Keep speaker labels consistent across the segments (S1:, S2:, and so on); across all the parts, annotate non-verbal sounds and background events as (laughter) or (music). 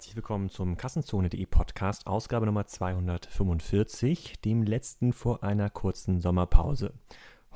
S1: herzlich willkommen zum Kassenzone.de Podcast, Ausgabe Nummer 245, dem letzten vor einer kurzen Sommerpause.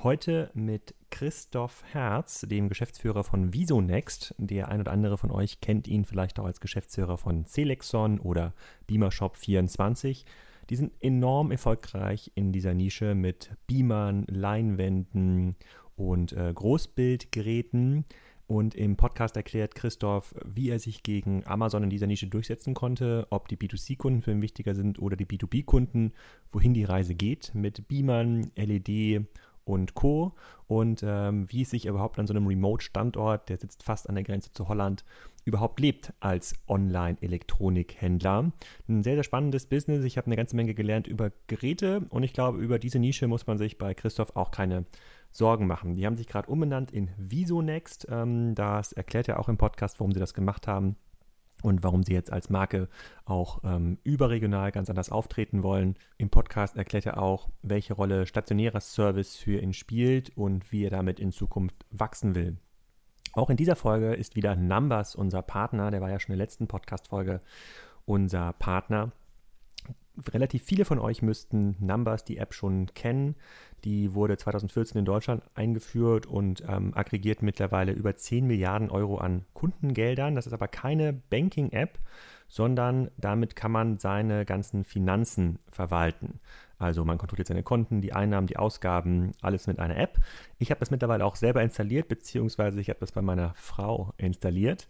S1: Heute mit Christoph Herz, dem Geschäftsführer von Visonext. Der ein oder andere von euch kennt ihn vielleicht auch als Geschäftsführer von Celexon oder Beamershop24. Die sind enorm erfolgreich in dieser Nische mit Beamern, Leinwänden und äh, Großbildgeräten. Und im Podcast erklärt Christoph, wie er sich gegen Amazon in dieser Nische durchsetzen konnte, ob die B2C-Kunden für ihn wichtiger sind oder die B2B-Kunden, wohin die Reise geht mit Beamern, LED und Co. Und ähm, wie es sich überhaupt an so einem Remote-Standort, der sitzt fast an der Grenze zu Holland, überhaupt lebt als Online-Elektronikhändler. Ein sehr, sehr spannendes Business. Ich habe eine ganze Menge gelernt über Geräte und ich glaube, über diese Nische muss man sich bei Christoph auch keine Sorgen machen. Die haben sich gerade umbenannt in Visonext. Ähm, das erklärt er auch im Podcast, warum sie das gemacht haben und warum sie jetzt als Marke auch ähm, überregional ganz anders auftreten wollen. Im Podcast erklärt er auch, welche Rolle stationärer Service für ihn spielt und wie er damit in Zukunft wachsen will. Auch in dieser Folge ist wieder Numbers unser Partner, der war ja schon in der letzten Podcast-Folge unser Partner. Relativ viele von euch müssten Numbers, die App, schon kennen. Die wurde 2014 in Deutschland eingeführt und ähm, aggregiert mittlerweile über 10 Milliarden Euro an Kundengeldern. Das ist aber keine Banking-App, sondern damit kann man seine ganzen Finanzen verwalten. Also man kontrolliert seine Konten, die Einnahmen, die Ausgaben, alles mit einer App. Ich habe das mittlerweile auch selber installiert, beziehungsweise ich habe das bei meiner Frau installiert.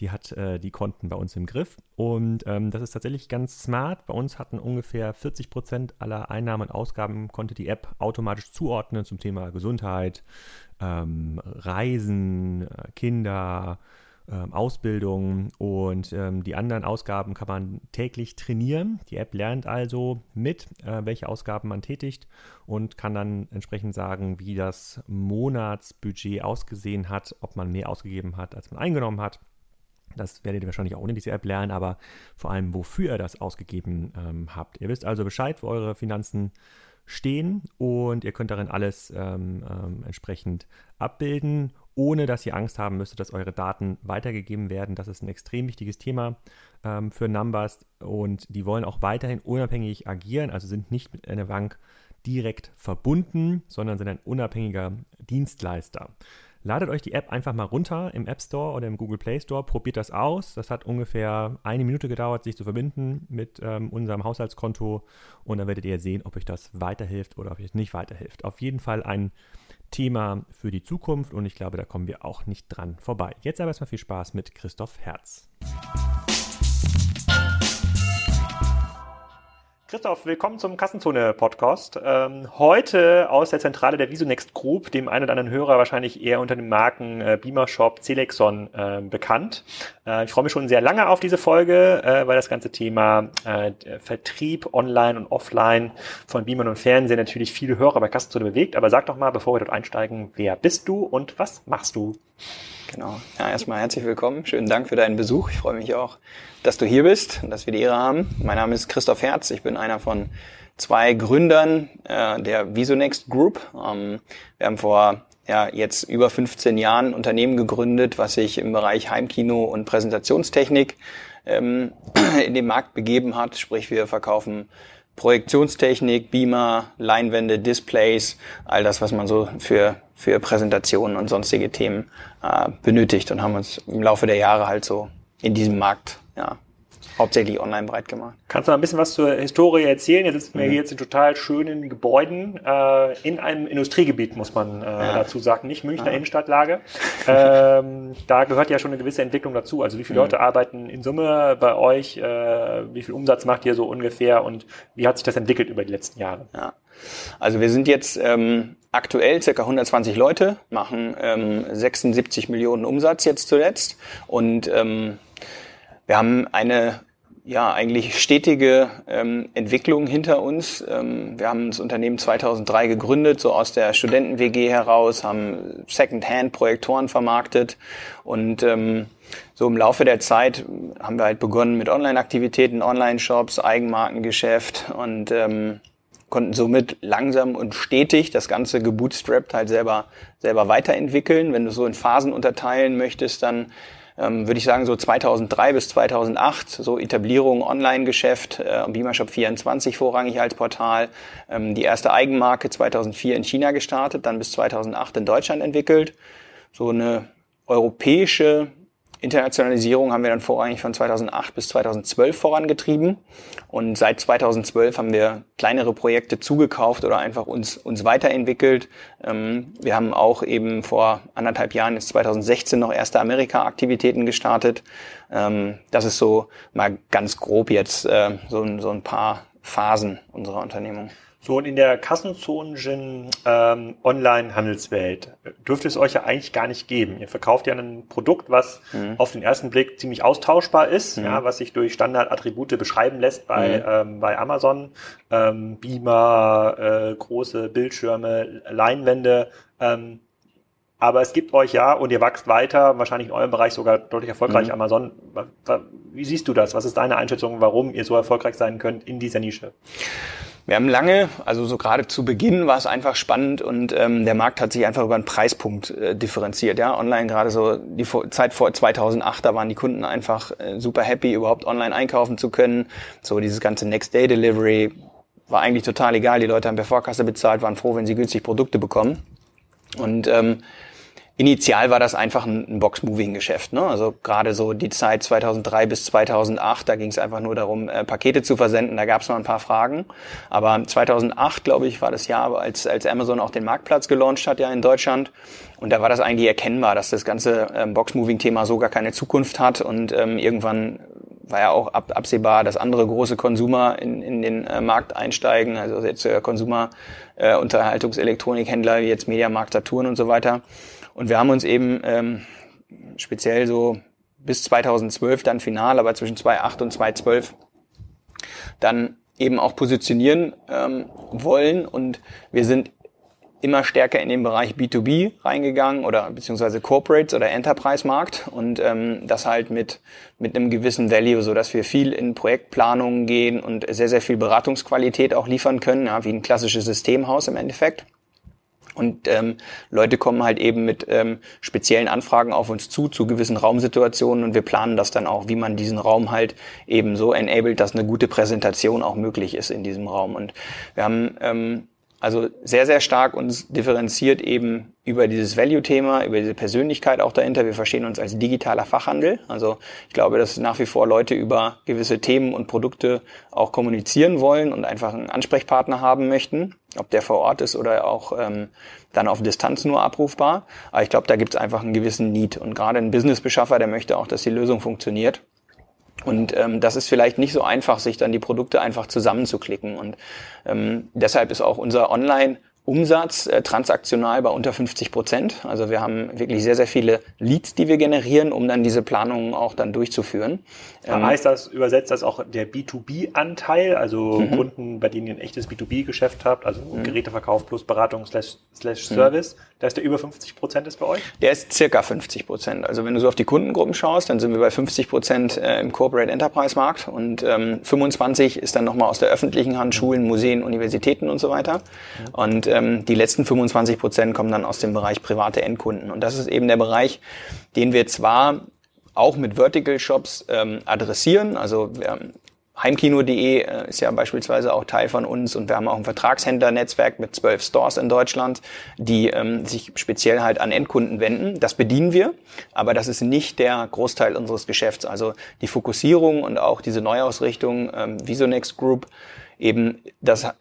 S1: Die hat äh, die Konten bei uns im Griff und ähm, das ist tatsächlich ganz smart. Bei uns hatten ungefähr 40 Prozent aller Einnahmen und Ausgaben konnte die App automatisch zuordnen zum Thema Gesundheit, ähm, Reisen, äh, Kinder, ähm, Ausbildung und ähm, die anderen Ausgaben kann man täglich trainieren. Die App lernt also mit, äh, welche Ausgaben man tätigt und kann dann entsprechend sagen, wie das Monatsbudget ausgesehen hat, ob man mehr ausgegeben hat, als man eingenommen hat. Das werdet ihr wahrscheinlich auch ohne diese App lernen, aber vor allem, wofür ihr das ausgegeben ähm, habt. Ihr wisst also Bescheid, wo eure Finanzen stehen und ihr könnt darin alles ähm, ähm, entsprechend abbilden ohne dass ihr Angst haben müsstet, dass eure Daten weitergegeben werden. Das ist ein extrem wichtiges Thema ähm, für Numbers und die wollen auch weiterhin unabhängig agieren, also sind nicht mit einer Bank direkt verbunden, sondern sind ein unabhängiger Dienstleister. Ladet euch die App einfach mal runter im App Store oder im Google Play Store, probiert das aus. Das hat ungefähr eine Minute gedauert, sich zu verbinden mit ähm, unserem Haushaltskonto und dann werdet ihr sehen, ob euch das weiterhilft oder ob euch es nicht weiterhilft. Auf jeden Fall ein Thema für die Zukunft und ich glaube, da kommen wir auch nicht dran vorbei. Jetzt aber erstmal viel Spaß mit Christoph Herz. Christoph, willkommen zum Kassenzone-Podcast. Ähm, heute aus der Zentrale der Visonext Group, dem einen oder anderen Hörer wahrscheinlich eher unter den Marken äh, Beamer Shop, Celexon äh, bekannt. Äh, ich freue mich schon sehr lange auf diese Folge, äh, weil das ganze Thema äh, Vertrieb online und offline von Beamern und Fernsehen natürlich viele Hörer bei Kassenzone bewegt. Aber sag doch mal, bevor wir dort einsteigen, wer bist du und was machst du?
S2: Genau. Ja, erstmal herzlich willkommen. Schönen Dank für deinen Besuch. Ich freue mich auch, dass du hier bist und dass wir die Ehre haben. Mein Name ist Christoph Herz. Ich bin einer von zwei Gründern äh, der Visonext Group. Ähm, wir haben vor ja, jetzt über 15 Jahren ein Unternehmen gegründet, was sich im Bereich Heimkino und Präsentationstechnik ähm, (clears throat) in den Markt begeben hat. Sprich, wir verkaufen Projektionstechnik, Beamer, Leinwände, Displays, all das, was man so für, für Präsentationen und sonstige Themen äh, benötigt und haben uns im Laufe der Jahre halt so in diesem Markt ja, hauptsächlich online breit gemacht.
S1: Kannst du mal ein bisschen was zur Historie erzählen? Jetzt sitzen wir mhm. hier jetzt in total schönen Gebäuden äh, in einem Industriegebiet, muss man äh, ja. dazu sagen, nicht Münchner ja. Innenstadtlage. (laughs) ähm, da gehört ja schon eine gewisse Entwicklung dazu. Also wie viele mhm. Leute arbeiten in Summe bei euch? Äh, wie viel Umsatz macht ihr so ungefähr? Und wie hat sich das entwickelt über die letzten Jahre?
S2: Ja. Also wir sind jetzt ähm, aktuell circa 120 Leute, machen ähm, 76 Millionen Umsatz jetzt zuletzt. Und ähm, wir haben eine ja eigentlich stetige ähm, Entwicklung hinter uns. Ähm, wir haben das Unternehmen 2003 gegründet, so aus der Studenten-WG heraus, haben Second-Hand-Projektoren vermarktet. Und ähm, so im Laufe der Zeit haben wir halt begonnen mit Online-Aktivitäten, Online-Shops, Eigenmarkengeschäft. Und ähm, konnten somit langsam und stetig das Ganze gebootstrapped halt selber, selber weiterentwickeln. Wenn du so in Phasen unterteilen möchtest, dann ähm, würde ich sagen, so 2003 bis 2008, so Etablierung Online-Geschäft, äh, Beamershop 24 vorrangig als Portal, ähm, die erste Eigenmarke 2004 in China gestartet, dann bis 2008 in Deutschland entwickelt. So eine europäische Internationalisierung haben wir dann vorrangig von 2008 bis 2012 vorangetrieben. Und seit 2012 haben wir kleinere Projekte zugekauft oder einfach uns, uns weiterentwickelt. Ähm, wir haben auch eben vor anderthalb Jahren, jetzt 2016, noch erste Amerika-Aktivitäten gestartet. Ähm, das ist so mal ganz grob jetzt äh, so, so ein paar Phasen unserer Unternehmung.
S1: So, und in der kassenzonischen ähm, Online-Handelswelt dürfte es euch ja eigentlich gar nicht geben. Ihr verkauft ja ein Produkt, was mhm. auf den ersten Blick ziemlich austauschbar ist, mhm. ja, was sich durch Standardattribute beschreiben lässt bei, mhm. ähm, bei Amazon. Ähm, Beamer, äh, große Bildschirme, Leinwände. Ähm, aber es gibt euch ja und ihr wächst weiter, wahrscheinlich in eurem Bereich sogar deutlich erfolgreich. Mhm. Amazon, wie siehst du das? Was ist deine Einschätzung, warum ihr so erfolgreich sein könnt in dieser Nische?
S2: Wir haben lange, also so gerade zu Beginn war es einfach spannend und ähm, der Markt hat sich einfach über einen Preispunkt äh, differenziert. Ja, online gerade so die Zeit vor 2008, da waren die Kunden einfach äh, super happy, überhaupt online einkaufen zu können. So dieses ganze Next Day Delivery war eigentlich total egal. Die Leute haben per Vorkasse bezahlt, waren froh, wenn sie günstig Produkte bekommen. Und ähm, Initial war das einfach ein, Box-Moving-Geschäft. Ne? Also gerade so die Zeit 2003 bis 2008, da ging es einfach nur darum, äh, Pakete zu versenden. Da gab es noch ein paar Fragen. Aber 2008, glaube ich, war das Jahr, als, als Amazon auch den Marktplatz gelauncht hat ja in Deutschland. Und da war das eigentlich erkennbar, dass das ganze ähm, Box-Moving-Thema so gar keine Zukunft hat. Und ähm, irgendwann war ja auch ab, absehbar, dass andere große Konsumer in, in den äh, Markt einsteigen, also jetzt äh, Konsumer, äh, Unterhaltungselektronikhändler wie jetzt Mediamarkt, Saturn und so weiter. Und wir haben uns eben ähm, speziell so bis 2012 dann final, aber zwischen 2008 und 2012 dann eben auch positionieren ähm, wollen. Und wir sind immer stärker in den Bereich B2B reingegangen oder beziehungsweise Corporates oder Enterprise-Markt und ähm, das halt mit, mit einem gewissen Value, so dass wir viel in Projektplanungen gehen und sehr, sehr viel Beratungsqualität auch liefern können, ja, wie ein klassisches Systemhaus im Endeffekt. Und ähm, Leute kommen halt eben mit ähm, speziellen Anfragen auf uns zu, zu gewissen Raumsituationen und wir planen das dann auch, wie man diesen Raum halt eben so enabled, dass eine gute Präsentation auch möglich ist in diesem Raum. Und wir haben ähm, also sehr, sehr stark uns differenziert eben über dieses Value-Thema, über diese Persönlichkeit auch dahinter. Wir verstehen uns als digitaler Fachhandel. Also ich glaube, dass nach wie vor Leute über gewisse Themen und Produkte auch kommunizieren wollen und einfach einen Ansprechpartner haben möchten, ob der vor Ort ist oder auch ähm, dann auf Distanz nur abrufbar. Aber ich glaube, da gibt es einfach einen gewissen Need. Und gerade ein Businessbeschaffer, der möchte auch, dass die Lösung funktioniert. Und ähm, das ist vielleicht nicht so einfach, sich dann die Produkte einfach zusammenzuklicken. Und ähm, deshalb ist auch unser Online- Umsatz äh, transaktional bei unter 50 Prozent. Also wir haben wirklich sehr, sehr viele Leads, die wir generieren, um dann diese Planungen auch dann durchzuführen.
S1: Ähm, heißt das, übersetzt das auch der B2B-Anteil, also mhm. Kunden, bei denen ihr ein echtes B2B-Geschäft habt, also mhm. Geräteverkauf plus Beratung slash, slash mhm. Service, mhm. Da ist der über 50 Prozent ist bei euch?
S2: Der ist circa 50 Prozent. Also wenn du so auf die Kundengruppen schaust, dann sind wir bei 50 Prozent äh, im Corporate Enterprise Markt und ähm, 25 ist dann nochmal aus der öffentlichen Hand, Schulen, Museen, Universitäten und so weiter. Mhm. Und ähm, die letzten 25 Prozent kommen dann aus dem Bereich private Endkunden. Und das ist eben der Bereich, den wir zwar auch mit Vertical Shops ähm, adressieren. Also wir Heimkino.de äh, ist ja beispielsweise auch Teil von uns und wir haben auch ein Vertragshändlernetzwerk mit zwölf Stores in Deutschland, die ähm, sich speziell halt an Endkunden wenden. Das bedienen wir, aber das ist nicht der Großteil unseres Geschäfts. Also die Fokussierung und auch diese Neuausrichtung ähm, Visonex Group eben das äh,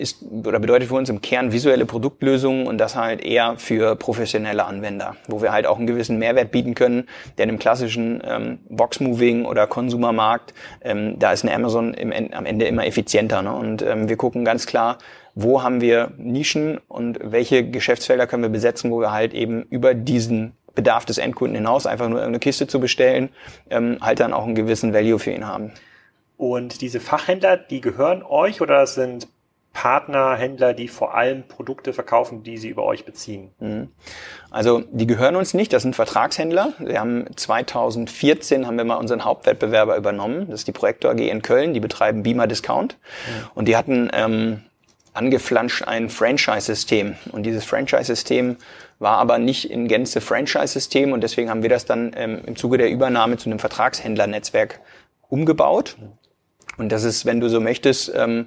S2: ist oder bedeutet für uns im Kern visuelle Produktlösungen und das halt eher für professionelle Anwender, wo wir halt auch einen gewissen Mehrwert bieten können, denn im klassischen ähm, Box-Moving oder Konsumermarkt, ähm, da ist eine Amazon im, am Ende immer effizienter. Ne? Und ähm, wir gucken ganz klar, wo haben wir Nischen und welche Geschäftsfelder können wir besetzen, wo wir halt eben über diesen Bedarf des Endkunden hinaus einfach nur irgendeine Kiste zu bestellen, ähm, halt dann auch einen gewissen Value für ihn haben.
S1: Und diese Fachhändler, die gehören euch oder sind Partner, Händler, die vor allem Produkte verkaufen, die sie über euch beziehen? Mhm.
S2: Also die gehören uns nicht, das sind Vertragshändler. Wir haben 2014 haben wir mal unseren Hauptwettbewerber übernommen. Das ist die Projektor AG in Köln, die betreiben Beamer Discount. Mhm. Und die hatten ähm, angeflanscht ein Franchise-System. Und dieses Franchise-System war aber nicht in Gänze Franchise-System und deswegen haben wir das dann ähm, im Zuge der Übernahme zu einem Vertragshändlernetzwerk umgebaut. Und das ist, wenn du so möchtest, ähm,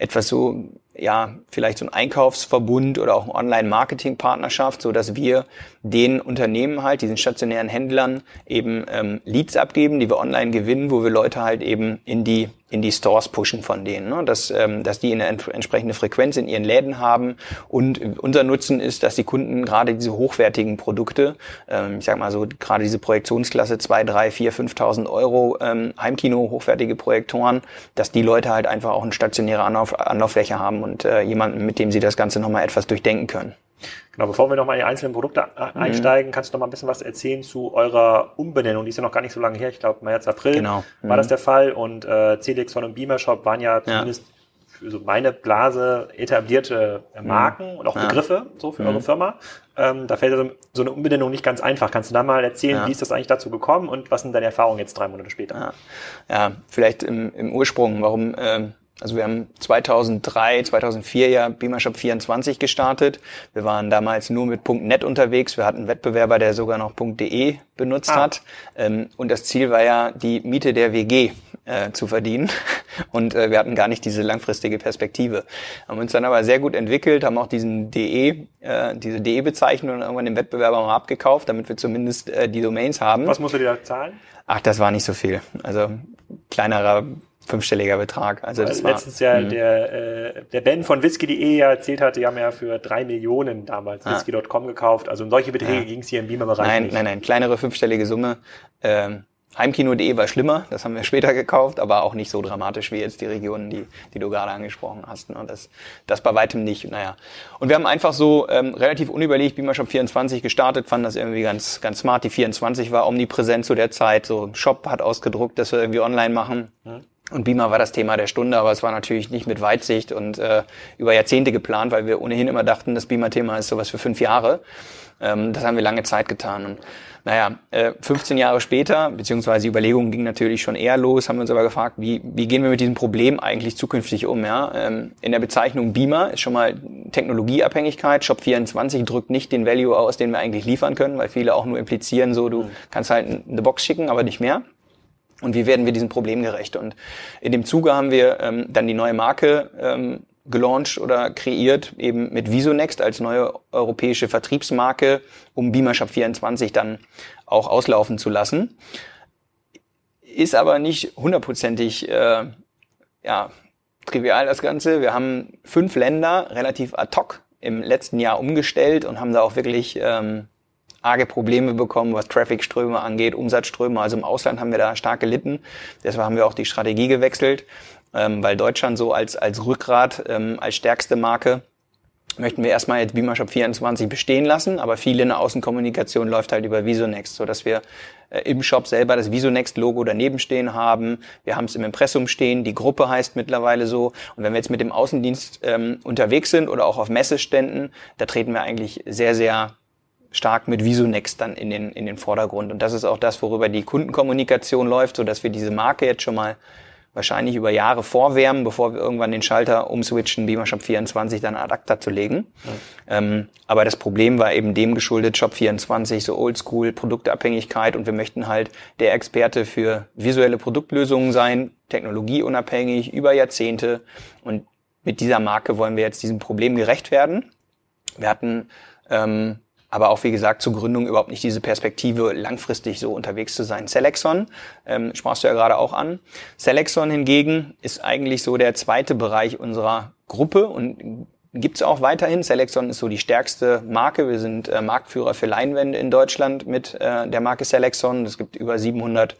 S2: etwas so, ja, vielleicht so ein Einkaufsverbund oder auch eine Online-Marketing-Partnerschaft, so dass wir den Unternehmen halt, diesen stationären Händlern eben ähm, Leads abgeben, die wir online gewinnen, wo wir Leute halt eben in die in die Stores pushen von denen, ne? dass, ähm, dass die eine entsprechende Frequenz in ihren Läden haben. Und unser Nutzen ist, dass die Kunden gerade diese hochwertigen Produkte, ähm, ich sag mal so gerade diese Projektionsklasse 2, 3, 4, 5.000 Euro ähm, Heimkino, hochwertige Projektoren, dass die Leute halt einfach auch eine stationäre Anlauf, Anlauffläche haben und äh, jemanden, mit dem sie das Ganze nochmal etwas durchdenken können.
S1: Genau, bevor wir nochmal in die einzelnen Produkte mhm. einsteigen, kannst du noch mal ein bisschen was erzählen zu eurer Umbenennung. Die ist ja noch gar nicht so lange her, ich glaube März, April
S2: genau.
S1: Mhm. war das der Fall. Und äh, CDXON und Beamer Shop waren ja zumindest für so meine Blase etablierte äh, Marken mhm. und auch. Begriffe so für mhm. eure Firma. Ähm, da fällt also so eine Umbenennung nicht ganz einfach. Kannst du da mal erzählen, ja. wie ist das eigentlich dazu gekommen und was sind deine Erfahrungen jetzt drei Monate später?
S2: Ja, ja vielleicht im, im Ursprung, warum... Ähm also wir haben 2003, 2004 ja Beamer Shop 24 gestartet. Wir waren damals nur mit .net unterwegs. Wir hatten einen Wettbewerber, der sogar noch .de benutzt ah. hat. Ähm, und das Ziel war ja, die Miete der WG äh, zu verdienen. (laughs) Und äh, wir hatten gar nicht diese langfristige Perspektive. Haben uns dann aber sehr gut entwickelt, haben auch diesen DE, äh, diese DE-Bezeichnung irgendwann dem Wettbewerber mal abgekauft, damit wir zumindest äh, die Domains haben.
S1: Was musst du dir da zahlen?
S2: Ach, das war nicht so viel. Also kleinerer fünfstelliger Betrag. Also
S1: das war, letztens ja mh. der äh, der Ben von whisky.de ja erzählt hat, die haben ja für drei Millionen damals ah. whisky.com gekauft. Also um solche Beträge ja. ging es hier im Beamer-Bereich
S2: Nein,
S1: nicht.
S2: nein, nein, kleinere fünfstellige Summe. Ähm, Heimkino.de war schlimmer, das haben wir (laughs) später gekauft, aber auch nicht so dramatisch wie jetzt die Regionen, die, die du gerade angesprochen hast. Ne? Das, das bei weitem nicht. Naja. Und wir haben einfach so ähm, relativ unüberlegt Beamer Shop 24 gestartet, fanden das irgendwie ganz, ganz smart. Die 24 war omnipräsent zu der Zeit. So Shop hat ausgedruckt, dass wir irgendwie online machen. Hm. Und Beamer war das Thema der Stunde, aber es war natürlich nicht mit Weitsicht und äh, über Jahrzehnte geplant, weil wir ohnehin immer dachten, das Beamer-Thema ist sowas für fünf Jahre. Ähm, das haben wir lange Zeit getan. Und naja, äh, 15 Jahre später, beziehungsweise die Überlegungen gingen natürlich schon eher los, haben wir uns aber gefragt, wie, wie gehen wir mit diesem Problem eigentlich zukünftig um? Ja? Ähm, in der Bezeichnung Beamer ist schon mal Technologieabhängigkeit. Shop 24 drückt nicht den Value aus, den wir eigentlich liefern können, weil viele auch nur implizieren, so du mhm. kannst halt eine Box schicken, aber nicht mehr und wie werden wir diesem Problem gerecht. Und in dem Zuge haben wir ähm, dann die neue Marke ähm, gelauncht oder kreiert, eben mit Visonext als neue europäische Vertriebsmarke, um Beamershop 24 dann auch auslaufen zu lassen. Ist aber nicht hundertprozentig äh, ja, trivial das Ganze. Wir haben fünf Länder relativ ad hoc im letzten Jahr umgestellt und haben da auch wirklich ähm, arge Probleme bekommen, was Traffic-Ströme angeht, Umsatzströme. Also im Ausland haben wir da stark gelitten. Deshalb haben wir auch die Strategie gewechselt, ähm, weil Deutschland so als, als Rückgrat, ähm, als stärkste Marke möchten wir erstmal jetzt Beamer Shop 24 bestehen lassen, aber viel in der Außenkommunikation läuft halt über Visonext, so dass wir äh, im Shop selber das Visonext-Logo daneben stehen haben. Wir haben es im Impressum stehen, die Gruppe heißt mittlerweile so. Und wenn wir jetzt mit dem Außendienst ähm, unterwegs sind oder auch auf Messeständen, da treten wir eigentlich sehr, sehr stark mit Visonext dann in den, in den Vordergrund. Und das ist auch das, worüber die Kundenkommunikation läuft, so dass wir diese Marke jetzt schon mal wahrscheinlich über Jahre vorwärmen, bevor wir irgendwann den Schalter umswitchen, Beamer Shop 24 dann ad acta zu legen. Mhm. Ähm, aber das Problem war eben dem geschuldet, Shop 24, so oldschool, Produktabhängigkeit und wir möchten halt der Experte für visuelle Produktlösungen sein, technologieunabhängig, über Jahrzehnte und mit dieser Marke wollen wir jetzt diesem Problem gerecht werden. Wir hatten ähm, aber auch wie gesagt zur Gründung überhaupt nicht diese Perspektive, langfristig so unterwegs zu sein. Selexon, ähm, sprachst du ja gerade auch an. Selexon hingegen ist eigentlich so der zweite Bereich unserer Gruppe und gibt's auch weiterhin. Selexon ist so die stärkste Marke. Wir sind äh, Marktführer für Leinwände in Deutschland mit äh, der Marke Selexon. Es gibt über 700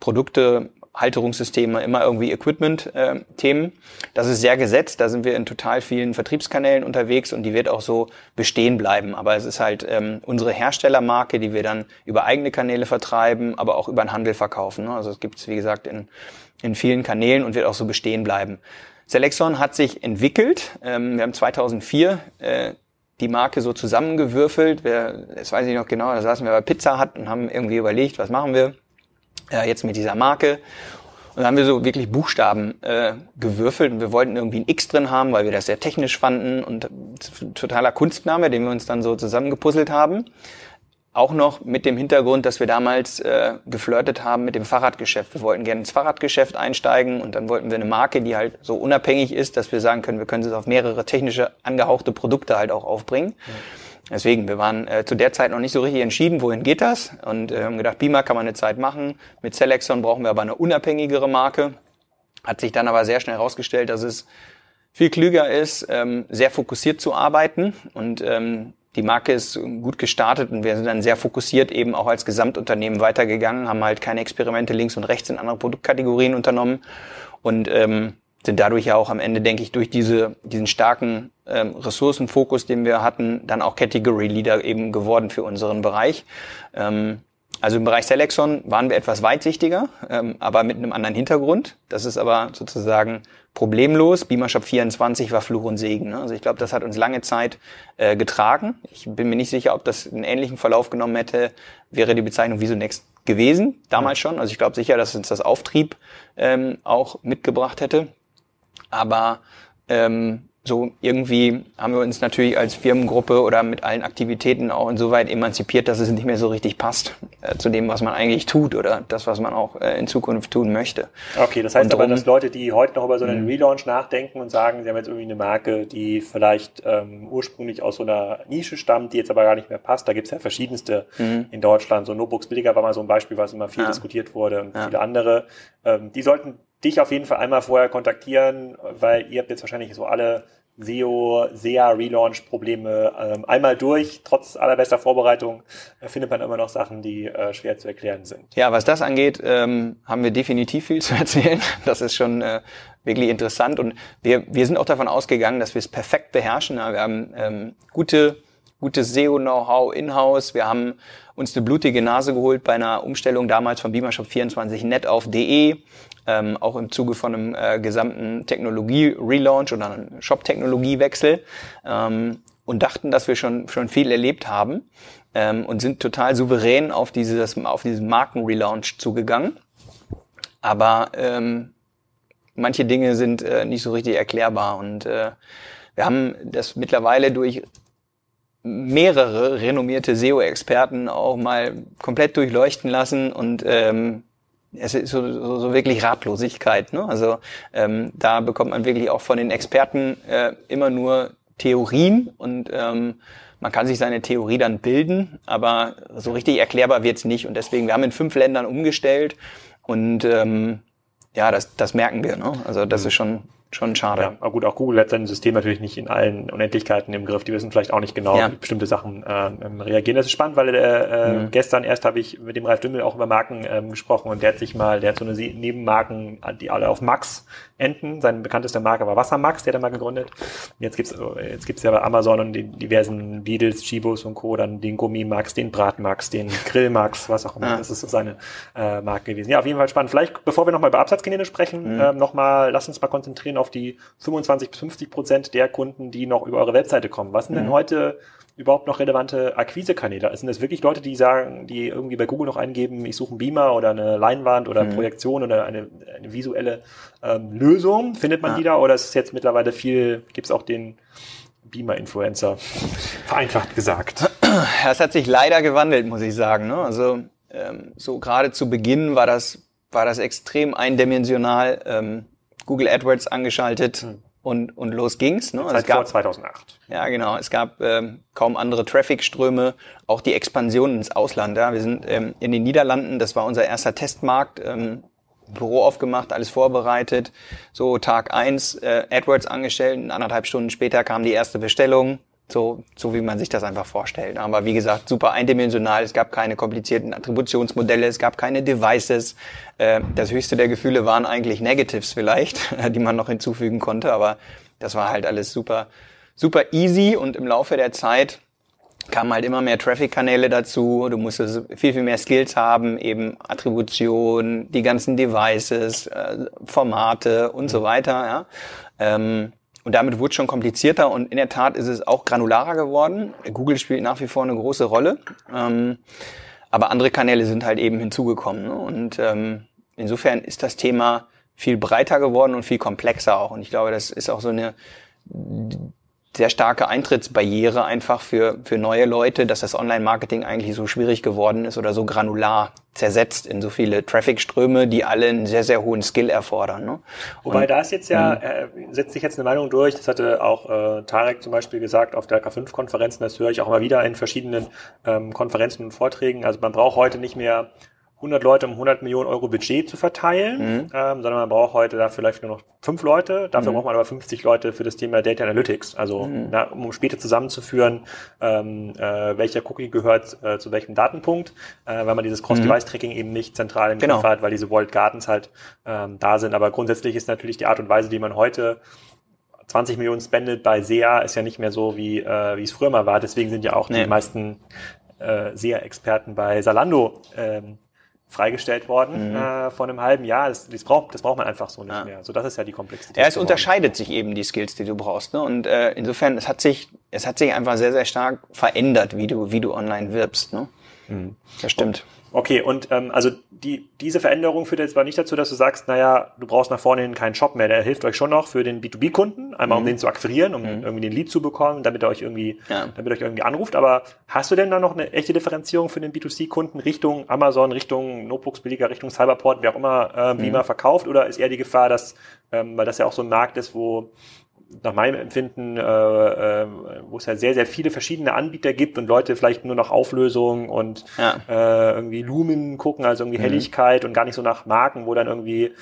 S2: Produkte Halterungssysteme, immer irgendwie Equipment-Themen. Äh, das ist sehr gesetzt, da sind wir in total vielen Vertriebskanälen unterwegs und die wird auch so bestehen bleiben. Aber es ist halt ähm, unsere Herstellermarke, die wir dann über eigene Kanäle vertreiben, aber auch über den Handel verkaufen. Ne? Also es gibt es, wie gesagt, in, in vielen Kanälen und wird auch so bestehen bleiben. Selexon hat sich entwickelt. Ähm, wir haben 2004 äh, die Marke so zusammengewürfelt. Wir, das weiß ich noch genau, da saßen wir bei Pizza Hut und haben irgendwie überlegt, was machen wir äh, jetzt mit dieser Marke. Und dann haben wir so wirklich Buchstaben äh, gewürfelt und wir wollten irgendwie ein X drin haben, weil wir das sehr technisch fanden und totaler Kunstname, den wir uns dann so zusammengepuzzelt haben. Auch noch mit dem Hintergrund, dass wir damals äh, geflirtet haben mit dem Fahrradgeschäft. Wir wollten gerne ins Fahrradgeschäft einsteigen und dann wollten wir eine Marke, die halt so unabhängig ist, dass wir sagen können, wir können es auf mehrere technische angehauchte Produkte halt auch aufbringen. Ja. Deswegen, wir waren äh, zu der Zeit noch nicht so richtig entschieden, wohin geht das und äh, haben gedacht, Beamer kann man eine Zeit machen. Mit Selexon brauchen wir aber eine unabhängigere Marke. Hat sich dann aber sehr schnell herausgestellt, dass es viel klüger ist, ähm, sehr fokussiert zu arbeiten und ähm, die Marke ist gut gestartet und wir sind dann sehr fokussiert eben auch als Gesamtunternehmen weitergegangen, haben halt keine Experimente links und rechts in andere Produktkategorien unternommen und ähm, sind dadurch ja auch am Ende, denke ich, durch diese, diesen starken ähm, Ressourcenfokus, den wir hatten, dann auch Category Leader eben geworden für unseren Bereich. Ähm, also im Bereich Selexon waren wir etwas weitsichtiger, ähm, aber mit einem anderen Hintergrund. Das ist aber sozusagen problemlos. Beamershop 24 war Fluch und Segen. Ne? Also ich glaube, das hat uns lange Zeit äh, getragen. Ich bin mir nicht sicher, ob das einen ähnlichen Verlauf genommen hätte, wäre die Bezeichnung Visonext gewesen, damals schon. Also ich glaube sicher, dass uns das Auftrieb ähm, auch mitgebracht hätte. Aber ähm, so irgendwie haben wir uns natürlich als Firmengruppe oder mit allen Aktivitäten auch insoweit emanzipiert, dass es nicht mehr so richtig passt äh, zu dem, was man eigentlich tut oder das, was man auch äh, in Zukunft tun möchte.
S1: Okay, das heißt aber, dass Leute, die heute noch über so einen mhm. Relaunch nachdenken und sagen, sie haben jetzt irgendwie eine Marke, die vielleicht ähm, ursprünglich aus so einer Nische stammt, die jetzt aber gar nicht mehr passt. Da gibt es ja verschiedenste mhm. in Deutschland. So Notebooks billiger war mal so ein Beispiel, was immer viel ja. diskutiert wurde und ja. viele andere. Ähm, die sollten dich auf jeden Fall einmal vorher kontaktieren, weil ihr habt jetzt wahrscheinlich so alle SEO, SEA Relaunch Probleme ähm, einmal durch. Trotz allerbester Vorbereitung äh, findet man immer noch Sachen, die äh, schwer zu erklären sind.
S2: Ja, was das angeht, ähm, haben wir definitiv viel zu (laughs) erzählen. Das ist schon äh, wirklich interessant und wir, wir sind auch davon ausgegangen, dass wir es perfekt beherrschen. Wir haben ähm, gute gutes SEO-Know-how in-house. Wir haben uns eine blutige Nase geholt bei einer Umstellung damals von Beamershop 24 net auf DE ähm, auch im Zuge von einem äh, gesamten Technologie-Relaunch oder einem Shop-Technologiewechsel ähm, und dachten, dass wir schon, schon viel erlebt haben ähm, und sind total souverän auf, dieses, auf diesen Marken-Relaunch zugegangen. Aber ähm, manche Dinge sind äh, nicht so richtig erklärbar und äh, wir haben das mittlerweile durch mehrere renommierte SEO-Experten auch mal komplett durchleuchten lassen und ähm, es ist so, so, so wirklich Ratlosigkeit. Ne? Also ähm, da bekommt man wirklich auch von den Experten äh, immer nur Theorien und ähm, man kann sich seine Theorie dann bilden, aber so richtig erklärbar wird's nicht. Und deswegen, wir haben in fünf Ländern umgestellt und ähm, ja, das, das merken wir. Ne? Also das mhm. ist schon schon schade. Ja,
S1: aber gut, auch Google hat sein System natürlich nicht in allen Unendlichkeiten im Griff. Die wissen vielleicht auch nicht genau, ja. wie bestimmte Sachen äh, ähm, reagieren. Das ist spannend, weil äh, mhm. gestern erst habe ich mit dem Ralf Dümmel auch über Marken ähm, gesprochen und der hat sich mal, der hat so eine Nebenmarken, die alle auf Max enden. Sein bekanntester Marke war Wassermax, der hat er mal gegründet. Jetzt gibt's jetzt gibt's ja bei Amazon und den diversen Beatles, Chibos und Co. dann den Gummimax, den Bratmax, den Grillmax, was auch immer. Ja. Das ist so seine äh, Marke gewesen. Ja, auf jeden Fall spannend. Vielleicht, bevor wir nochmal über Absatzkanäle sprechen, mhm. ähm, nochmal, lass uns mal konzentrieren auf die 25 bis 50 Prozent der Kunden, die noch über eure Webseite kommen. Was sind mhm. denn heute überhaupt noch relevante Akquisekanäle? Sind das wirklich Leute, die sagen, die irgendwie bei Google noch eingeben, ich suche einen Beamer oder eine Leinwand oder mhm. Projektion oder eine, eine visuelle ähm, Lösung? Findet man ja. die da? Oder ist es jetzt mittlerweile viel, gibt es auch den Beamer-Influencer, vereinfacht gesagt?
S2: Es hat sich leider gewandelt, muss ich sagen. Ne? Also ähm, so gerade zu Beginn war das, war das extrem eindimensional. Ähm, Google AdWords angeschaltet hm. und, und los ging's.
S1: Ne? Seit es gab, vor 2008.
S2: Ja, genau. Es gab ähm, kaum andere Traffic-Ströme, auch die Expansion ins Ausland. Ja? Wir sind ähm, in den Niederlanden, das war unser erster Testmarkt. Ähm, Büro aufgemacht, alles vorbereitet. So Tag eins äh, AdWords angestellt, anderthalb Stunden später kam die erste Bestellung. So, so wie man sich das einfach vorstellt. Aber wie gesagt, super eindimensional. Es gab keine komplizierten Attributionsmodelle, es gab keine Devices. Äh, das höchste der Gefühle waren eigentlich Negatives vielleicht, (laughs) die man noch hinzufügen konnte. Aber das war halt alles super, super easy. Und im Laufe der Zeit kamen halt immer mehr Traffic-Kanäle dazu. Du musstest viel, viel mehr Skills haben, eben Attribution, die ganzen Devices, äh, Formate und so weiter. Ja. Und damit wurde es schon komplizierter und in der Tat ist es auch granularer geworden. Google spielt nach wie vor eine große Rolle. Ähm, aber andere Kanäle sind halt eben hinzugekommen. Ne? Und ähm, insofern ist das Thema viel breiter geworden und viel komplexer auch. Und ich glaube, das ist auch so eine sehr starke Eintrittsbarriere einfach für, für neue Leute, dass das Online-Marketing eigentlich so schwierig geworden ist oder so granular zersetzt in so viele Traffic-Ströme, die alle einen sehr, sehr hohen Skill erfordern. Ne?
S1: Wobei und, da ist jetzt ja, ähm, äh, setzt sich jetzt eine Meinung durch, das hatte auch äh, Tarek zum Beispiel gesagt auf der K5-Konferenzen, das höre ich auch immer wieder in verschiedenen ähm, Konferenzen und Vorträgen. Also man braucht heute nicht mehr 100 Leute um 100 Millionen Euro Budget zu verteilen, mhm. ähm, sondern man braucht heute da vielleicht nur noch fünf Leute. Dafür mhm. braucht man aber 50 Leute für das Thema Data Analytics, also mhm. na, um später zusammenzuführen, ähm, äh, welcher Cookie gehört äh, zu welchem Datenpunkt, äh, weil man dieses Cross-Device-Tracking eben nicht zentral im genau. Griff hat, weil diese Walled Gardens halt ähm, da sind. Aber grundsätzlich ist natürlich die Art und Weise, die man heute 20 Millionen spendet bei SEA, ist ja nicht mehr so, wie, äh, wie es früher mal war. Deswegen sind ja auch nee. die meisten äh, SEA-Experten bei Salando ähm, freigestellt worden mhm. äh, vor einem halben Jahr. Das, das, braucht, das braucht man einfach so nicht ja. mehr. So, das ist ja die Komplexität.
S2: Ja, es geworden. unterscheidet sich eben die Skills, die du brauchst. Ne? Und äh, insofern, es hat sich, es hat sich einfach sehr, sehr stark verändert, wie du, wie du online wirbst. Ne? Mhm. Das stimmt.
S1: Okay, und ähm, also die, diese Veränderung führt jetzt aber nicht dazu, dass du sagst, naja, du brauchst nach vorne hin keinen Shop mehr. Der hilft euch schon noch für den B2B-Kunden, einmal mhm. um den zu akquirieren, um mhm. irgendwie den Lead zu bekommen, damit er euch irgendwie, ja. damit er euch irgendwie anruft. Aber hast du denn da noch eine echte Differenzierung für den B2C-Kunden Richtung Amazon, Richtung Notebooks-Billiger, Richtung Cyberport, wer auch immer, äh, wie mhm. man verkauft? Oder ist eher die Gefahr, dass, ähm, weil das ja auch so ein Markt ist, wo nach meinem Empfinden, äh, äh, wo es ja sehr, sehr viele verschiedene Anbieter gibt und Leute vielleicht nur nach Auflösung und ja. äh, irgendwie Lumen gucken, also irgendwie mhm. Helligkeit und gar nicht so nach Marken, wo dann irgendwie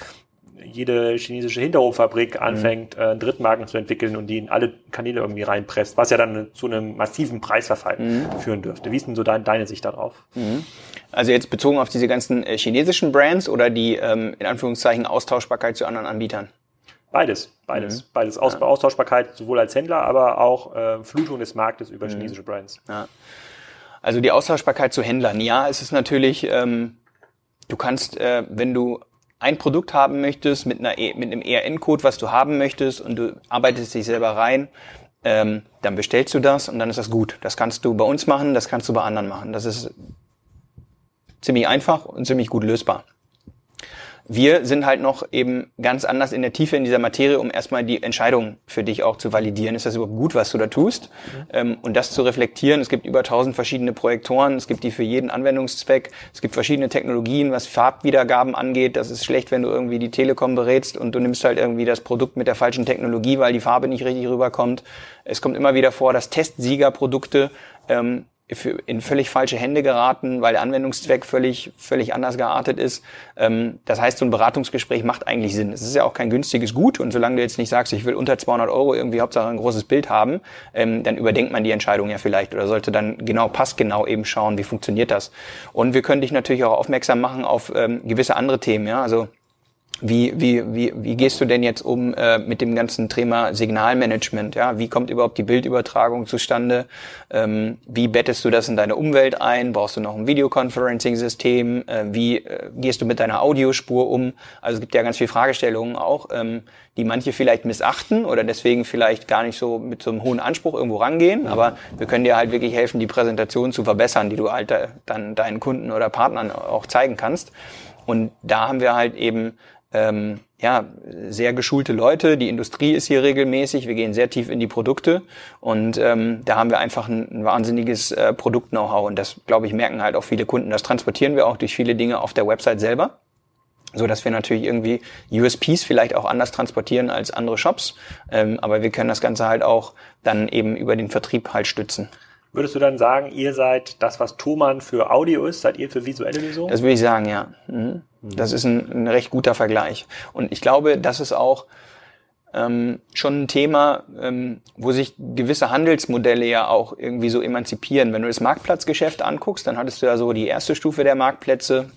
S1: jede chinesische Hinterhofabrik mhm. anfängt, mhm. äh, Drittmarken zu entwickeln und die in alle Kanäle irgendwie reinpresst, was ja dann zu einem massiven Preisverfall mhm. führen dürfte. Wie ist denn so dein, deine Sicht darauf? Mhm.
S2: Also jetzt bezogen auf diese ganzen äh, chinesischen Brands oder die ähm, in Anführungszeichen Austauschbarkeit zu anderen Anbietern?
S1: Beides, beides, mhm. beides. Aus, ja. Austauschbarkeit sowohl als Händler, aber auch äh, Flutung des Marktes über mhm. chinesische Brands. Ja.
S2: Also die Austauschbarkeit zu Händlern. Ja, es ist natürlich, ähm, du kannst, äh, wenn du ein Produkt haben möchtest mit, einer, e, mit einem ERN-Code, was du haben möchtest und du arbeitest dich selber rein, ähm, dann bestellst du das und dann ist das gut. Das kannst du bei uns machen, das kannst du bei anderen machen. Das ist ziemlich einfach und ziemlich gut lösbar. Wir sind halt noch eben ganz anders in der Tiefe in dieser Materie, um erstmal die Entscheidung für dich auch zu validieren. Ist das überhaupt gut, was du da tust? Mhm. Ähm, und das zu reflektieren. Es gibt über tausend verschiedene Projektoren. Es gibt die für jeden Anwendungszweck. Es gibt verschiedene Technologien, was Farbwiedergaben angeht. Das ist schlecht, wenn du irgendwie die Telekom berätst und du nimmst halt irgendwie das Produkt mit der falschen Technologie, weil die Farbe nicht richtig rüberkommt. Es kommt immer wieder vor, dass Testsiegerprodukte ähm, in völlig falsche Hände geraten, weil der Anwendungszweck völlig, völlig anders geartet ist. Ähm, das heißt, so ein Beratungsgespräch macht eigentlich Sinn. Es ist ja auch kein günstiges Gut und solange du jetzt nicht sagst, ich will unter 200 Euro irgendwie Hauptsache ein großes Bild haben, ähm, dann überdenkt man die Entscheidung ja vielleicht oder sollte dann genau, passgenau eben schauen, wie funktioniert das. Und wir können dich natürlich auch aufmerksam machen auf ähm, gewisse andere Themen, ja, also wie, wie, wie, wie gehst du denn jetzt um äh, mit dem ganzen Thema Signalmanagement? Ja, wie kommt überhaupt die Bildübertragung zustande? Ähm, wie bettest du das in deine Umwelt ein? Brauchst du noch ein Videoconferencing-System? Äh, wie äh, gehst du mit deiner Audiospur um? Also es gibt ja ganz viele Fragestellungen auch, ähm, die manche vielleicht missachten oder deswegen vielleicht gar nicht so mit so einem hohen Anspruch irgendwo rangehen. Aber wir können dir halt wirklich helfen, die Präsentation zu verbessern, die du halt dann deinen Kunden oder Partnern auch zeigen kannst. Und da haben wir halt eben ähm, ja, sehr geschulte Leute. Die Industrie ist hier regelmäßig. Wir gehen sehr tief in die Produkte und ähm, da haben wir einfach ein, ein wahnsinniges äh, Produkt-Know-how und das, glaube ich, merken halt auch viele Kunden. Das transportieren wir auch durch viele Dinge auf der Website selber so dass wir natürlich irgendwie USPs vielleicht auch anders transportieren als andere Shops, ähm, aber wir können das Ganze halt auch dann eben über den Vertrieb halt stützen.
S1: Würdest du dann sagen, ihr seid das, was Thomann für Audio ist, seid ihr für visuelle Lösungen?
S2: Das würde ich sagen, ja. Mhm. Mhm. Das ist ein, ein, recht guter Vergleich. Und ich glaube, das ist auch ähm, schon ein Thema, ähm, wo sich gewisse Handelsmodelle ja auch irgendwie so emanzipieren. Wenn du das Marktplatzgeschäft anguckst, dann hattest du ja so die erste Stufe der Marktplätze,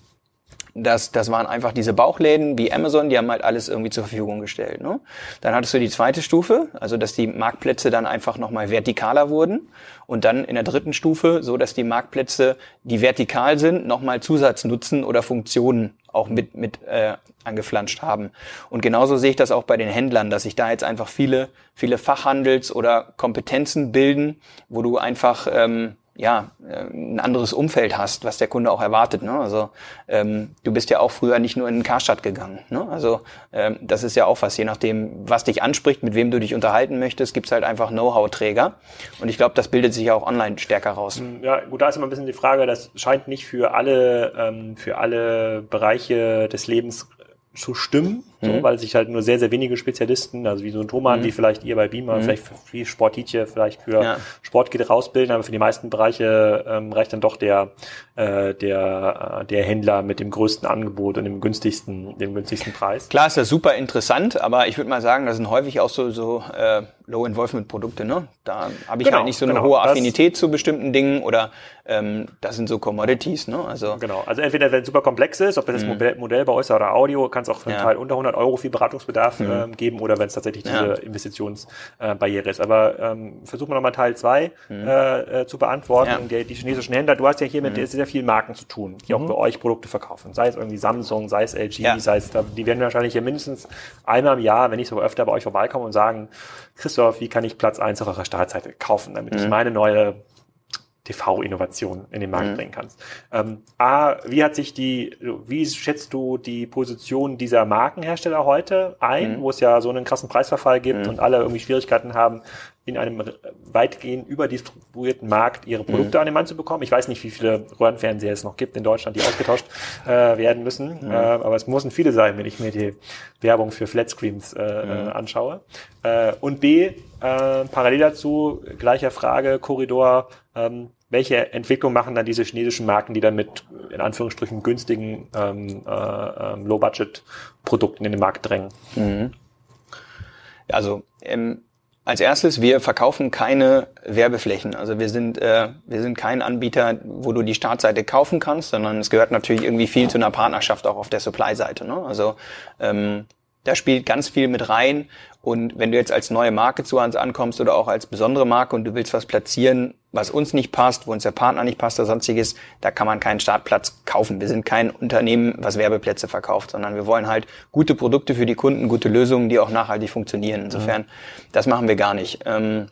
S2: das, das waren einfach diese Bauchläden wie Amazon, die haben halt alles irgendwie zur Verfügung gestellt. Ne? Dann hattest du die zweite Stufe, also dass die Marktplätze dann einfach nochmal vertikaler wurden. Und dann in der dritten Stufe, so dass die Marktplätze, die vertikal sind, nochmal Zusatznutzen oder Funktionen auch mit, mit äh, angeflanscht haben. Und genauso sehe ich das auch bei den Händlern, dass sich da jetzt einfach viele, viele Fachhandels- oder Kompetenzen bilden, wo du einfach ähm, ja, äh, ein anderes Umfeld hast, was der Kunde auch erwartet. Ne? Also ähm, du bist ja auch früher nicht nur in den Karstadt gegangen. Ne? Also ähm, das ist ja auch was, je nachdem, was dich anspricht, mit wem du dich unterhalten möchtest, gibt's halt einfach Know-how-Träger. Und ich glaube, das bildet sich ja auch online stärker raus.
S1: Hm, ja, gut, da ist immer ein bisschen die Frage, das scheint nicht für alle, ähm, für alle Bereiche des Lebens zu stimmen, so, mhm. weil sich halt nur sehr, sehr wenige Spezialisten, also wie so ein Thomann, mhm. wie vielleicht ihr bei Beamer, mhm. vielleicht für Sportitje, vielleicht für ja. Sportgeräte rausbilden, aber für die meisten Bereiche ähm, reicht dann doch der, äh, der, äh, der Händler mit dem größten Angebot und dem günstigsten, dem günstigsten Preis.
S2: Klar ist das super interessant, aber ich würde mal sagen, das sind häufig auch so, so äh, Low-Involvement-Produkte, ne? Da habe ich genau, halt nicht so eine genau, hohe Affinität zu bestimmten Dingen oder ähm, das sind so Commodities, ne?
S1: Also genau. Also entweder wenn es super komplex ist, ob das mhm. Modell, Modell bei euch oder Audio, kann es auch für einen ja. Teil unter 100 Euro viel Beratungsbedarf mhm. ähm, geben oder wenn es tatsächlich diese ja. Investitionsbarriere äh, ist. Aber ähm, versuchen wir nochmal Teil 2 mhm. äh, äh, zu beantworten. Ja. Die, die, chinesischen Händler, du hast ja hier mit mhm. sehr vielen Marken zu tun, die auch mhm. bei euch Produkte verkaufen. Sei es irgendwie Samsung, sei es LG, ja. sei es, die werden wahrscheinlich hier mindestens einmal im Jahr, wenn nicht sogar öfter bei euch vorbeikommen und sagen, Christoph, wie kann ich Platz 1 auf eurer Startseite kaufen, damit mhm. ich meine neue TV-Innovation in den Markt mhm. bringen kannst. Ähm, A, wie hat sich die, wie schätzt du die Position dieser Markenhersteller heute ein, mhm. wo es ja so einen krassen Preisverfall gibt mhm. und alle irgendwie Schwierigkeiten haben, in einem weitgehend überdistribuierten Markt ihre Produkte mhm. an den Mann zu bekommen. Ich weiß nicht, wie viele Röhrenfernseher es noch gibt in Deutschland, die ausgetauscht äh, werden müssen. Mhm. Äh, aber es müssen viele sein, wenn ich mir die Werbung für Flatscreens äh, mhm. anschaue. Äh, und B, äh, parallel dazu, gleicher Frage, Korridor, ähm, welche Entwicklung machen dann diese chinesischen Marken, die dann mit in Anführungsstrichen günstigen ähm, äh, ähm, Low-Budget-Produkten in den Markt drängen? Mhm.
S2: Also ähm, als erstes, wir verkaufen keine Werbeflächen. Also wir sind, äh, wir sind kein Anbieter, wo du die Startseite kaufen kannst, sondern es gehört natürlich irgendwie viel zu einer Partnerschaft auch auf der Supply-Seite. Ne? Also ähm, da spielt ganz viel mit rein. Und wenn du jetzt als neue Marke zu uns ankommst oder auch als besondere Marke und du willst was platzieren, was uns nicht passt, wo uns der Partner nicht passt oder sonstiges, da kann man keinen Startplatz kaufen. Wir sind kein Unternehmen, was Werbeplätze verkauft, sondern wir wollen halt gute Produkte für die Kunden, gute Lösungen, die auch nachhaltig funktionieren. Insofern, mhm. das machen wir gar nicht. Ähm,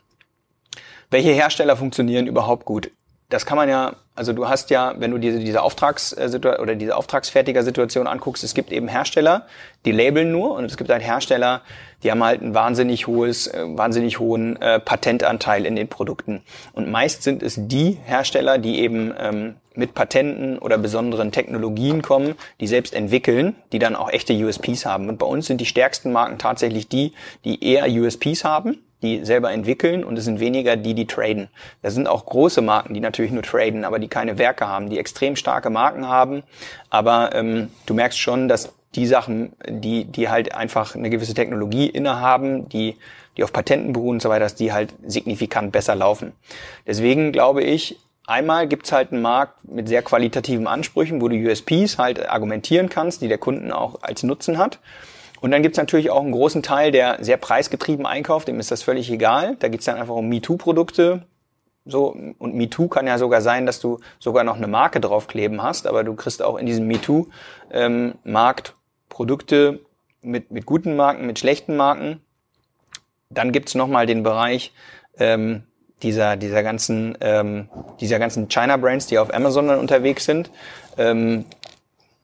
S2: welche Hersteller funktionieren überhaupt gut? Das kann man ja also du hast ja, wenn du diese, diese Auftragssituation oder diese Auftragsfertiger-Situation anguckst, es gibt eben Hersteller, die labeln nur und es gibt halt Hersteller, die haben halt ein wahnsinnig hohes, äh, wahnsinnig hohen äh, Patentanteil in den Produkten. Und meist sind es die Hersteller, die eben ähm, mit Patenten oder besonderen Technologien kommen, die selbst entwickeln, die dann auch echte USPs haben. Und bei uns sind die stärksten Marken tatsächlich die, die eher USPs haben die selber entwickeln und es sind weniger die, die traden. Da sind auch große Marken, die natürlich nur traden, aber die keine Werke haben, die extrem starke Marken haben. Aber ähm, du merkst schon, dass die Sachen, die, die halt einfach eine gewisse Technologie innehaben, die, die auf Patenten beruhen und so weiter, dass die halt signifikant besser laufen. Deswegen glaube ich, einmal gibt's halt einen Markt mit sehr qualitativen Ansprüchen, wo du USPs halt argumentieren kannst, die der Kunden auch als Nutzen hat. Und dann gibt's natürlich auch einen großen Teil, der sehr preisgetrieben einkauft, dem ist das völlig egal. Da geht's dann einfach um MeToo-Produkte. So, und MeToo kann ja sogar sein, dass du sogar noch eine Marke draufkleben hast, aber du kriegst auch in diesem MeToo-Markt ähm, Produkte mit, mit guten Marken, mit schlechten Marken. Dann gibt's noch nochmal den Bereich ähm, dieser, dieser ganzen, ähm, ganzen China-Brands, die auf Amazon dann unterwegs sind. Ähm,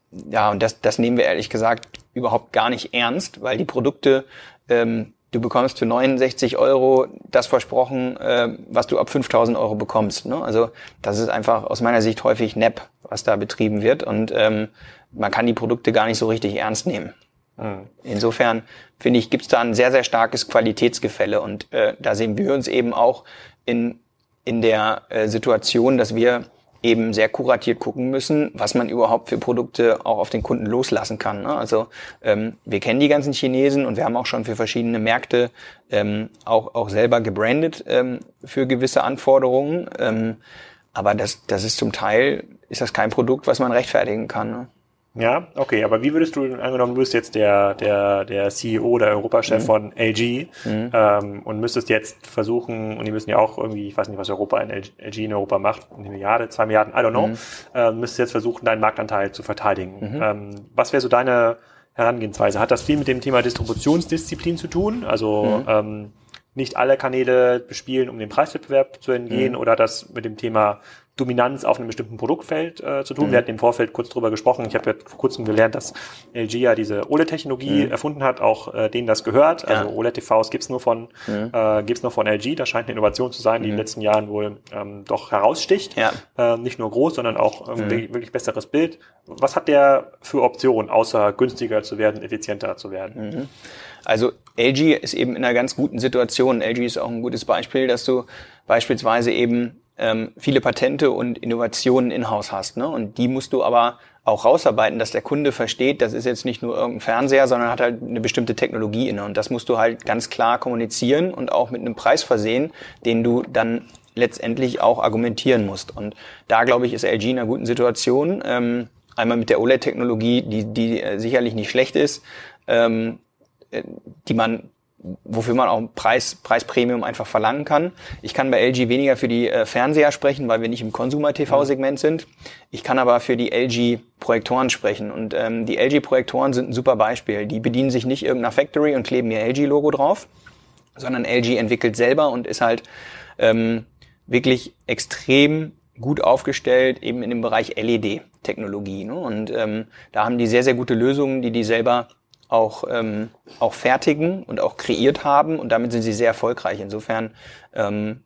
S2: ja, und das, das nehmen wir ehrlich gesagt überhaupt gar nicht ernst, weil die Produkte, ähm, du bekommst für 69 Euro das versprochen, äh, was du ab 5000 Euro bekommst. Ne? Also das ist einfach aus meiner Sicht häufig Nepp, was da betrieben wird und ähm, man kann die Produkte gar nicht so richtig ernst nehmen. Mhm. Insofern finde ich, gibt es da ein sehr, sehr starkes Qualitätsgefälle und äh, da sehen wir uns eben auch in, in der äh, Situation, dass wir eben sehr kuratiert gucken müssen, was man überhaupt für Produkte auch auf den Kunden loslassen kann. Ne? Also ähm, wir kennen die ganzen Chinesen und wir haben auch schon für verschiedene Märkte ähm, auch, auch selber gebrandet ähm, für gewisse Anforderungen. Ähm, aber das, das ist zum Teil, ist das kein Produkt, was man rechtfertigen kann. Ne?
S1: Ja, okay, aber wie würdest du, angenommen, du bist jetzt der, der, der CEO oder Europachef mhm. von LG mhm. ähm, und müsstest jetzt versuchen, und die müssen ja auch irgendwie, ich weiß nicht, was Europa in LG in Europa macht, eine Milliarde, zwei Milliarden, I don't know, mhm. äh, müsstest jetzt versuchen, deinen Marktanteil zu verteidigen. Mhm. Ähm, was wäre so deine Herangehensweise? Hat das viel mit dem Thema Distributionsdisziplin zu tun? Also mhm. ähm, nicht alle Kanäle bespielen, um dem Preiswettbewerb zu entgehen mhm. oder das mit dem Thema Dominanz auf einem bestimmten Produktfeld äh, zu tun. Mhm. Wir hatten im Vorfeld kurz drüber gesprochen. Ich habe ja vor kurzem gelernt, dass LG ja diese OLED-Technologie mhm. erfunden hat, auch äh, denen das gehört. Also ja. OLED-TVs gibt's nur von mhm. äh, gibt's nur von LG. Das scheint eine Innovation zu sein, die in den mhm. letzten Jahren wohl ähm, doch heraussticht. Ja. Äh, nicht nur groß, sondern auch ähm, mhm. wirklich besseres Bild. Was hat der für Optionen, außer günstiger zu werden, effizienter zu werden?
S2: Mhm. Also LG ist eben in einer ganz guten Situation. LG ist auch ein gutes Beispiel, dass du beispielsweise eben ähm, viele Patente und Innovationen in-house hast. Ne? Und die musst du aber auch rausarbeiten, dass der Kunde versteht, das ist jetzt nicht nur irgendein Fernseher, sondern hat halt eine bestimmte Technologie inne. Und das musst du halt ganz klar kommunizieren und auch mit einem Preis versehen, den du dann letztendlich auch argumentieren musst. Und da, glaube ich, ist LG in einer guten Situation. Ähm, einmal mit der OLED-Technologie, die, die äh, sicherlich nicht schlecht ist, ähm, äh, die man wofür man auch ein Preis, Preisprämium einfach verlangen kann. Ich kann bei LG weniger für die äh, Fernseher sprechen, weil wir nicht im Consumer-TV-Segment sind. Ich kann aber für die LG-Projektoren sprechen. Und ähm, die LG-Projektoren sind ein super Beispiel. Die bedienen sich nicht irgendeiner Factory und kleben ihr LG-Logo drauf, sondern LG entwickelt selber und ist halt ähm, wirklich extrem gut aufgestellt, eben in dem Bereich LED-Technologie. Ne? Und ähm, da haben die sehr, sehr gute Lösungen, die die selber auch, ähm, auch fertigen und auch kreiert haben und damit sind sie sehr erfolgreich. Insofern ähm,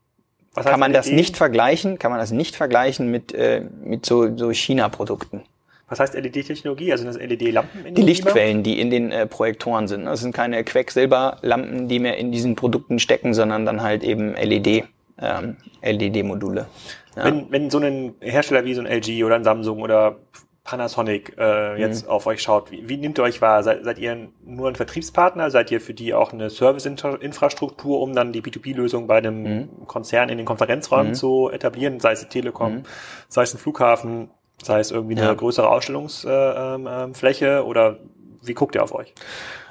S2: kann man das nicht vergleichen, kann man das nicht vergleichen mit, äh, mit so, so China-Produkten.
S1: Was heißt LED-Technologie? Also das LED-Lampen?
S2: Die Lichtquellen, die in den äh, Projektoren sind. Das sind keine Quecksilberlampen, die mehr in diesen Produkten stecken, sondern dann halt eben LED, ähm, LED-Module.
S1: Ja. Wenn, wenn so ein Hersteller wie so ein LG oder ein Samsung oder Panasonic äh, jetzt mhm. auf euch schaut, wie, wie nimmt ihr euch wahr? Seid, seid ihr nur ein Vertriebspartner? Seid ihr für die auch eine Serviceinfrastruktur, um dann die B2B-Lösung bei einem mhm. Konzern in den Konferenzräumen mhm. zu etablieren, sei es Telekom, mhm. sei es ein Flughafen, sei es irgendwie eine ja. größere Ausstellungsfläche äh, ähm, oder wie guckt ihr auf euch?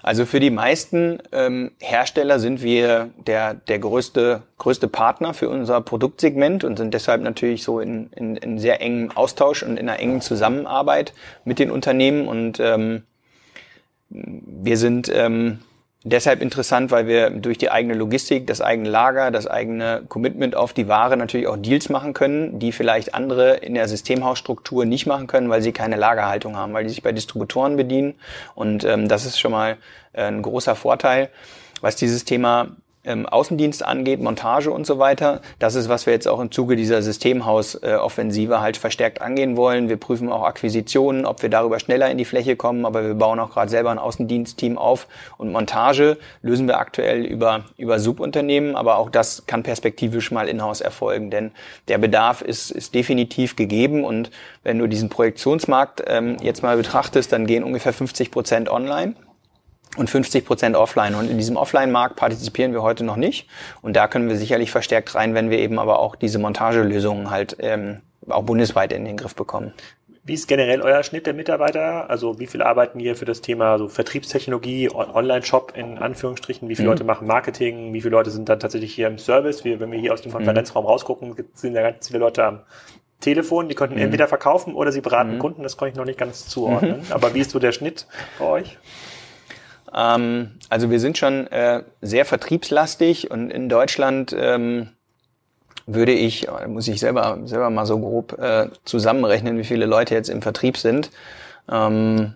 S2: Also für die meisten ähm, Hersteller sind wir der, der größte, größte Partner für unser Produktsegment und sind deshalb natürlich so in, in, in sehr engem Austausch und in einer engen Zusammenarbeit mit den Unternehmen. Und ähm, wir sind ähm, deshalb interessant, weil wir durch die eigene Logistik, das eigene Lager, das eigene Commitment auf die Ware natürlich auch Deals machen können, die vielleicht andere in der Systemhausstruktur nicht machen können, weil sie keine Lagerhaltung haben, weil die sich bei Distributoren bedienen. Und ähm, das ist schon mal äh, ein großer Vorteil. Was dieses Thema ähm, Außendienst angeht, Montage und so weiter. Das ist, was wir jetzt auch im Zuge dieser Systemhaus-Offensive halt verstärkt angehen wollen. Wir prüfen auch Akquisitionen, ob wir darüber schneller in die Fläche kommen, aber wir bauen auch gerade selber ein Außendienstteam auf und Montage lösen wir aktuell über, über Subunternehmen, aber auch das kann perspektivisch mal in-house erfolgen, denn der Bedarf ist, ist definitiv gegeben und wenn du diesen Projektionsmarkt ähm, jetzt mal betrachtest, dann gehen ungefähr 50 Prozent online und 50 Prozent offline. Und in diesem Offline-Markt partizipieren wir heute noch nicht. Und da können wir sicherlich verstärkt rein, wenn wir eben aber auch diese Montagelösungen halt ähm, auch bundesweit in den Griff bekommen.
S1: Wie ist generell euer Schnitt der Mitarbeiter? Also wie viel arbeiten hier für das Thema so Vertriebstechnologie, Online-Shop in Anführungsstrichen? Wie viele mhm. Leute machen Marketing? Wie viele Leute sind dann tatsächlich hier im Service? Wie, wenn wir hier aus dem mhm. Konferenzraum mhm. rausgucken, sind ja ganz viele Leute am Telefon. Die könnten mhm. entweder verkaufen oder sie beraten mhm. Kunden. Das kann ich noch nicht ganz (laughs) zuordnen. Aber wie ist so der Schnitt bei euch?
S2: Ähm, also wir sind schon äh, sehr vertriebslastig und in Deutschland ähm, würde ich, muss ich selber, selber mal so grob äh, zusammenrechnen, wie viele Leute jetzt im Vertrieb sind. Ähm,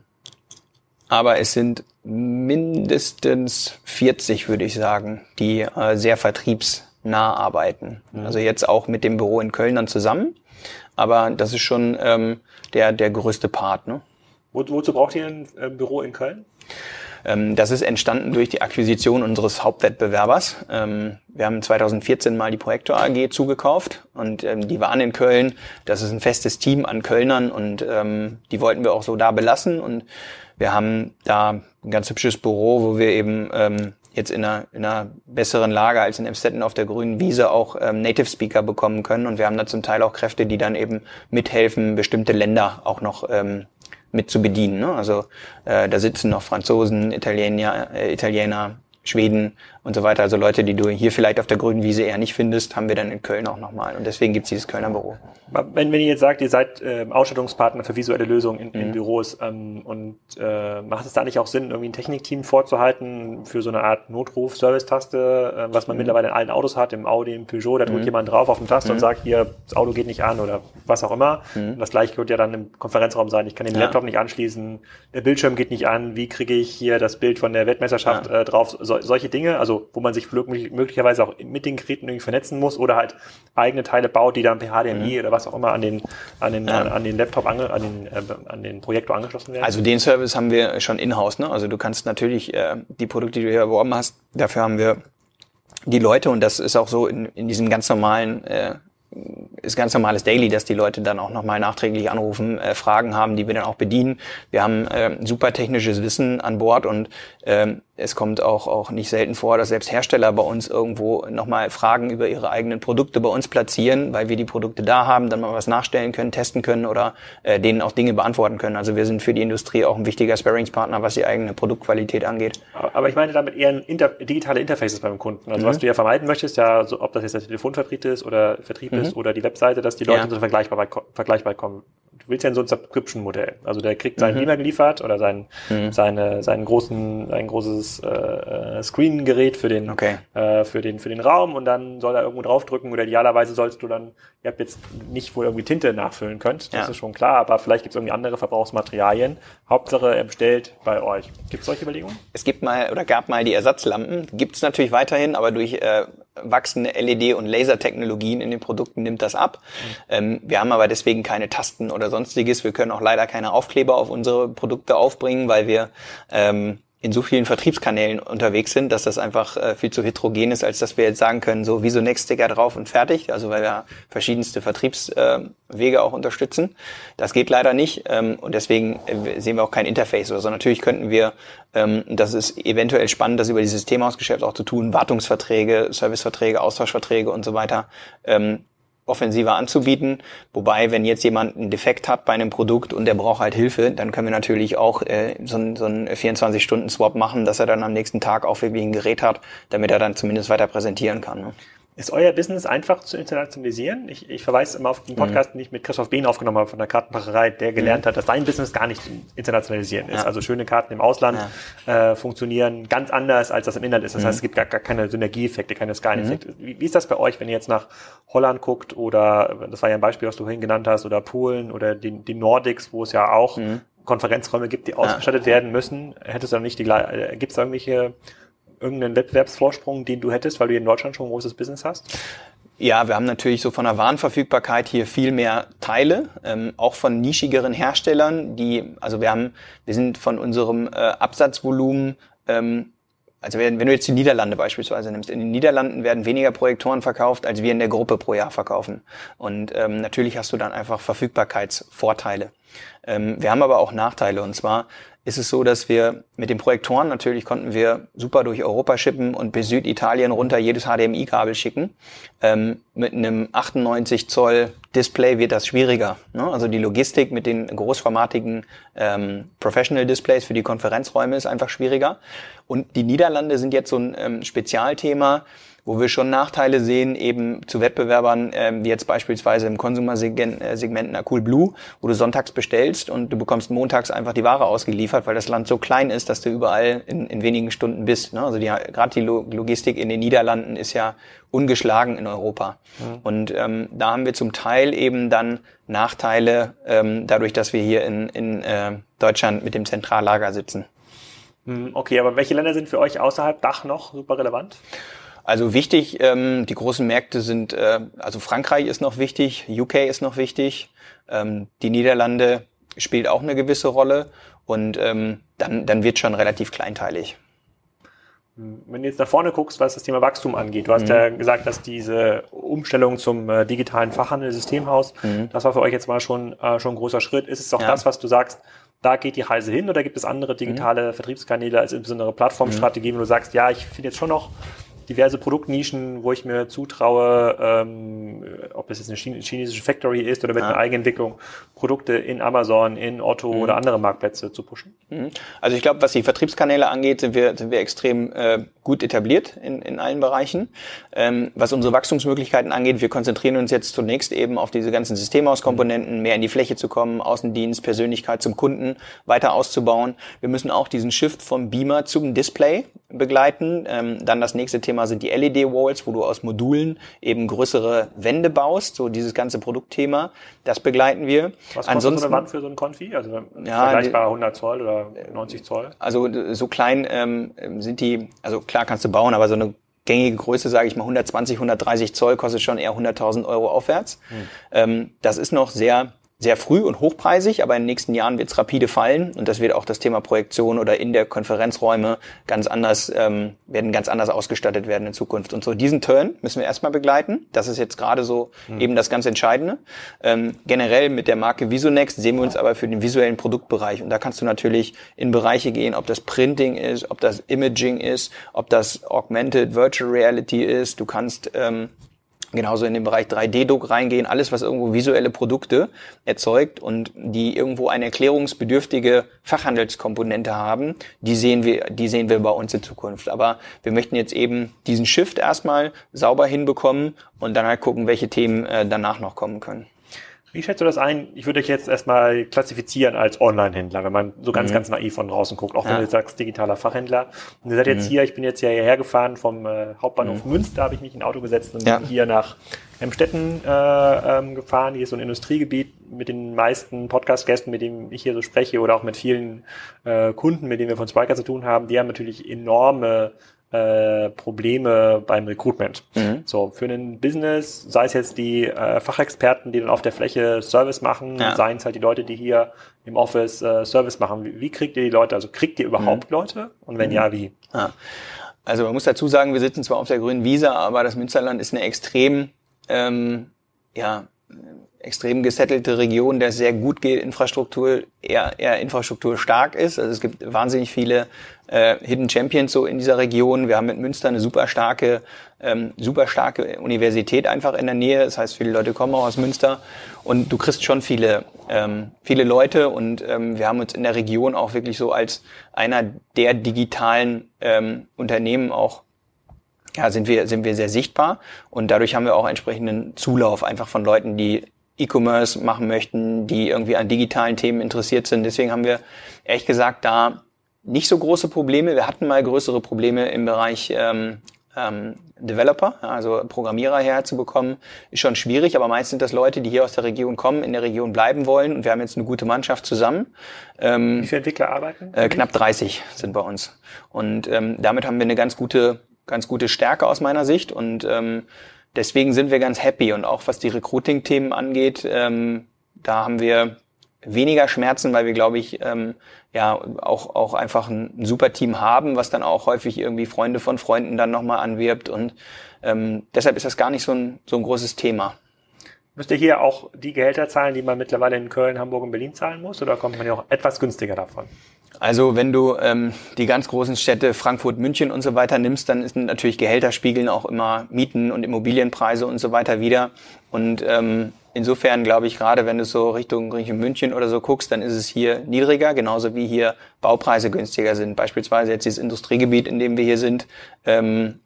S2: aber es sind mindestens 40, würde ich sagen, die äh, sehr vertriebsnah arbeiten. Mhm. Also jetzt auch mit dem Büro in Köln dann zusammen. Aber das ist schon ähm, der, der größte Part. Ne?
S1: Wo, wozu braucht ihr ein äh, Büro in Köln?
S2: Ähm, das ist entstanden durch die Akquisition unseres Hauptwettbewerbers. Ähm, wir haben 2014 mal die Projektor AG zugekauft und ähm, die waren in Köln. Das ist ein festes Team an Kölnern und die wollten wir auch so da belassen und wir haben da ein ganz hübsches Büro, wo wir eben jetzt in einer, in einer besseren Lage als in Emstetten auf der grünen Wiese auch ähm, Native Speaker bekommen können. Und wir haben da zum Teil auch Kräfte, die dann eben mithelfen, bestimmte Länder auch noch ähm, mit zu bedienen. Ne? Also äh, da sitzen noch Franzosen, Italiener, äh, Italiener Schweden und so weiter. Also Leute, die du hier vielleicht auf der grünen Wiese eher nicht findest, haben wir dann in Köln auch nochmal. Und deswegen gibt es dieses Kölner Büro.
S1: Wenn, wenn ihr jetzt sagt, ihr seid äh, Ausstattungspartner für visuelle Lösungen in, in mhm. Büros ähm, und äh, macht es da nicht auch Sinn, irgendwie ein Technikteam vorzuhalten für so eine Art Notruf-Service-Taste, äh, was man mhm. mittlerweile in allen Autos hat, im Audi, im Peugeot, da drückt mhm. jemand drauf auf den Taste und mhm. sagt, hier, das Auto geht nicht an oder was auch immer. Mhm. Das gleiche wird ja dann im Konferenzraum sein. Ich kann den ja. Laptop nicht anschließen, der Bildschirm geht nicht an, wie kriege ich hier das Bild von der Weltmeisterschaft ja. äh, drauf? So, solche Dinge, also wo man sich möglicherweise auch mit den Geräten irgendwie vernetzen muss oder halt eigene Teile baut, die dann per HDMI mhm. oder was auch immer an den, an den, ja. an, an, den Laptop, ange, an, den, äh, an den Projektor angeschlossen werden.
S2: Also den Service haben wir schon in-house. Ne? Also du kannst natürlich äh, die Produkte, die du hier erworben hast, dafür haben wir die Leute und das ist auch so in, in diesem ganz normalen äh, ist ganz normales Daily, dass die Leute dann auch nochmal nachträglich anrufen, äh, Fragen haben, die wir dann auch bedienen. Wir haben äh, super technisches Wissen an Bord und ähm, es kommt auch, auch nicht selten vor, dass selbst Hersteller bei uns irgendwo nochmal Fragen über ihre eigenen Produkte bei uns platzieren, weil wir die Produkte da haben, dann mal was nachstellen können, testen können oder äh, denen auch Dinge beantworten können. Also wir sind für die Industrie auch ein wichtiger Sparringspartner, was die eigene Produktqualität angeht.
S1: Aber ich meine damit eher ein Inter digitale Interfaces beim Kunden. Also mhm. was du ja vermeiden möchtest, ja, so, ob das jetzt der Telefonvertrieb ist oder Vertrieb mhm. ist oder die Webseite, dass die Leute ja. so vergleichbar, vergleichbar kommen du willst ja in so ein Subscription-Modell. Also der kriegt seinen mhm. Beamer geliefert oder sein, mhm. seine, seinen großen, ein großes äh, äh, Screen-Gerät für den, okay. äh, für den, für den Raum und dann soll er irgendwo draufdrücken oder idealerweise sollst du dann, ihr habt jetzt nicht wohl irgendwie Tinte nachfüllen könnt, das ja. ist schon klar, aber vielleicht gibt es irgendwie andere Verbrauchsmaterialien. Hauptsache er bestellt bei euch. Gibt es solche Überlegungen?
S2: Es gibt mal oder gab mal die Ersatzlampen, gibt es natürlich weiterhin, aber durch äh, wachsende LED- und Lasertechnologien in den Produkten nimmt das ab. Mhm. Ähm, wir haben aber deswegen keine Tasten oder sonstiges. Wir können auch leider keine Aufkleber auf unsere Produkte aufbringen, weil wir ähm, in so vielen Vertriebskanälen unterwegs sind, dass das einfach äh, viel zu heterogen ist, als dass wir jetzt sagen können, so wie so Next-Sticker drauf und fertig. Also weil wir verschiedenste Vertriebswege äh, auch unterstützen. Das geht leider nicht ähm, und deswegen äh, sehen wir auch kein Interface oder so. Natürlich könnten wir, ähm, das ist eventuell spannend, das über dieses Systemhausgeschäft auch zu tun, Wartungsverträge, Serviceverträge, Austauschverträge und so weiter ähm, offensiver anzubieten. Wobei, wenn jetzt jemand einen Defekt hat bei einem Produkt und der braucht halt Hilfe, dann können wir natürlich auch äh, so, ein, so einen 24-Stunden-Swap machen, dass er dann am nächsten Tag auch wirklich ein Gerät hat, damit er dann zumindest weiter präsentieren kann. Ne?
S1: Ist euer Business einfach zu internationalisieren? Ich, ich verweise immer auf den Podcast, mhm. den ich mit Christoph Behn aufgenommen habe von der Kartenmacherei, der gelernt mhm. hat, dass sein Business gar nicht zu internationalisieren ist. Ja. Also schöne Karten im Ausland ja. äh, funktionieren ganz anders, als das im Inland ist. Das mhm. heißt, es gibt gar, gar keine Synergieeffekte, keine Skaleneffekte. Mhm. Wie, wie, ist das bei euch, wenn ihr jetzt nach Holland guckt oder, das war ja ein Beispiel, was du vorhin genannt hast, oder Polen oder die, die Nordics, wo es ja auch mhm. Konferenzräume gibt, die ausgestattet ja. werden müssen? Hättest du dann nicht die, äh, gibt es irgendwelche irgendeinen Wettbewerbsvorsprung, den du hättest, weil du hier in Deutschland schon ein großes Business hast?
S2: Ja, wir haben natürlich so von der Warenverfügbarkeit hier viel mehr Teile, ähm, auch von nischigeren Herstellern, die, also wir haben, wir sind von unserem äh, Absatzvolumen ähm, also wenn, du jetzt die Niederlande beispielsweise nimmst, in den Niederlanden werden weniger Projektoren verkauft, als wir in der Gruppe pro Jahr verkaufen. Und ähm, natürlich hast du dann einfach Verfügbarkeitsvorteile. Ähm, wir haben aber auch Nachteile. Und zwar ist es so, dass wir mit den Projektoren natürlich konnten wir super durch Europa schippen und bis Süditalien runter jedes HDMI-Kabel schicken. Ähm, mit einem 98 Zoll Display wird das schwieriger. Ne? Also die Logistik mit den großformatigen ähm, Professional Displays für die Konferenzräume ist einfach schwieriger. Und die Niederlande sind jetzt so ein ähm, Spezialthema wo wir schon Nachteile sehen, eben zu Wettbewerbern, ähm, wie jetzt beispielsweise im Konsumersegment äh, einer Cool Blue, wo du sonntags bestellst und du bekommst montags einfach die Ware ausgeliefert, weil das Land so klein ist, dass du überall in, in wenigen Stunden bist. Ne? Also gerade die Logistik in den Niederlanden ist ja ungeschlagen in Europa. Mhm. Und ähm, da haben wir zum Teil eben dann Nachteile, ähm, dadurch, dass wir hier in, in äh, Deutschland mit dem Zentrallager sitzen.
S1: Hm, okay, aber welche Länder sind für euch außerhalb Dach noch super relevant?
S2: Also wichtig, ähm, die großen Märkte sind, äh, also Frankreich ist noch wichtig, UK ist noch wichtig, ähm, die Niederlande spielt auch eine gewisse Rolle und ähm, dann, dann wird schon relativ kleinteilig.
S1: Wenn du jetzt nach vorne guckst, was das Thema Wachstum angeht, du hast mhm. ja gesagt, dass diese Umstellung zum äh, digitalen Fachhandel, Systemhaus, mhm. das war für euch jetzt mal schon, äh, schon ein großer Schritt. Ist es auch ja. das, was du sagst, da geht die Reise hin oder gibt es andere digitale mhm. Vertriebskanäle als insbesondere Plattformstrategien, wo du sagst, ja, ich finde jetzt schon noch diverse Produktnischen, wo ich mir zutraue, ähm, ob es jetzt eine chinesische Factory ist oder mit ja. einer Eigenentwicklung, Produkte in Amazon, in Otto mhm. oder andere Marktplätze zu pushen?
S2: Mhm. Also ich glaube, was die Vertriebskanäle angeht, sind wir, sind wir extrem äh, gut etabliert in, in allen Bereichen. Ähm, was unsere Wachstumsmöglichkeiten angeht, wir konzentrieren uns jetzt zunächst eben auf diese ganzen Systemhauskomponenten, mehr in die Fläche zu kommen, Außendienst, Persönlichkeit zum Kunden weiter auszubauen. Wir müssen auch diesen Shift vom Beamer zum Display begleiten. Ähm, dann das nächste Thema sind die LED-Walls, wo du aus Modulen eben größere Wände baust. So dieses ganze Produktthema, das begleiten wir.
S1: Was kostet Ansonsten, so eine Wand für so ein Konfi? Also ja, vergleichbar 100 Zoll oder 90 Zoll?
S2: Also so klein ähm, sind die, also klar kannst du bauen, aber so eine gängige Größe, sage ich mal 120, 130 Zoll, kostet schon eher 100.000 Euro aufwärts. Hm. Ähm, das ist noch sehr sehr früh und hochpreisig, aber in den nächsten Jahren wird es rapide fallen und das wird auch das Thema Projektion oder in der Konferenzräume ganz anders, ähm, werden ganz anders ausgestattet werden in Zukunft. Und so diesen Turn müssen wir erstmal begleiten. Das ist jetzt gerade so mhm. eben das ganz Entscheidende. Ähm, generell mit der Marke Visonext sehen wir uns aber für den visuellen Produktbereich und da kannst du natürlich in Bereiche gehen, ob das Printing ist, ob das Imaging ist, ob das Augmented Virtual Reality ist. Du kannst ähm, genauso in den Bereich 3D-Druck reingehen, alles, was irgendwo visuelle Produkte erzeugt und die irgendwo eine erklärungsbedürftige Fachhandelskomponente haben, die sehen wir, die sehen wir bei uns in Zukunft. Aber wir möchten jetzt eben diesen Shift erstmal sauber hinbekommen und dann halt gucken, welche Themen äh, danach noch kommen können.
S1: Wie schätzt du das ein? Ich würde euch jetzt erstmal klassifizieren als Online-Händler, wenn man so ganz, mhm. ganz naiv von draußen guckt, auch ja. wenn du sagst digitaler Fachhändler. Und ihr seid jetzt mhm. hier, ich bin jetzt ja hierher gefahren vom äh, Hauptbahnhof mhm. Münster, habe ich mich in ein Auto gesetzt und ja. bin hier nach Emstetten äh, ähm, gefahren. Hier ist so ein Industriegebiet mit den meisten Podcast-Gästen, mit denen ich hier so spreche oder auch mit vielen äh, Kunden, mit denen wir von Spiker zu tun haben. Die haben natürlich enorme äh, Probleme beim Recruitment. Mhm. So, für ein Business, sei es jetzt die äh, Fachexperten, die dann auf der Fläche Service machen, ja. seien es halt die Leute, die hier im Office äh, Service machen. Wie, wie, kriegt ihr die Leute? Also kriegt ihr überhaupt mhm. Leute? Und wenn mhm. ja, wie? Ja.
S2: Also man muss dazu sagen, wir sitzen zwar auf der grünen Wiese, aber das Münsterland ist eine extrem, ähm, ja, extrem gesettelte Region, der sehr gut geht, Infrastruktur, eher, eher Infrastruktur stark ist. Also es gibt wahnsinnig viele äh, Hidden Champions so in dieser Region. Wir haben mit Münster eine super starke, ähm, super starke Universität einfach in der Nähe. Das heißt, viele Leute kommen auch aus Münster und du kriegst schon viele, ähm, viele Leute und ähm, wir haben uns in der Region auch wirklich so als einer der digitalen ähm, Unternehmen auch ja, sind wir, sind wir sehr sichtbar und dadurch haben wir auch entsprechenden Zulauf einfach von Leuten, die E-Commerce machen möchten, die irgendwie an digitalen Themen interessiert sind. Deswegen haben wir ehrlich gesagt da nicht so große Probleme. Wir hatten mal größere Probleme im Bereich ähm, ähm, Developer, also Programmierer herzubekommen, ist schon schwierig, aber meist sind das Leute, die hier aus der Region kommen, in der Region bleiben wollen und wir haben jetzt eine gute Mannschaft zusammen.
S1: Ähm, Wie viele Entwickler arbeiten?
S2: Äh, knapp 30 sind bei uns und ähm, damit haben wir eine ganz gute, ganz gute Stärke aus meiner Sicht und ähm, deswegen sind wir ganz happy und auch was die Recruiting-Themen angeht, ähm, da haben wir weniger Schmerzen, weil wir, glaube ich, ähm, ja auch, auch einfach ein, super Team haben, was dann auch häufig irgendwie Freunde von Freunden dann nochmal anwirbt. Und ähm, deshalb ist das gar nicht so ein, so ein großes Thema.
S1: Müsst ihr hier auch die Gehälter zahlen, die man mittlerweile in Köln, Hamburg und Berlin zahlen muss, oder kommt man ja auch etwas günstiger davon?
S2: Also wenn du ähm, die ganz großen Städte Frankfurt, München und so weiter nimmst, dann sind natürlich Gehälter spiegeln auch immer Mieten und Immobilienpreise und so weiter wieder. Und ähm, Insofern glaube ich, gerade wenn du so Richtung, Richtung München oder so guckst, dann ist es hier niedriger, genauso wie hier Baupreise günstiger sind. Beispielsweise jetzt dieses Industriegebiet, in dem wir hier sind, ähm,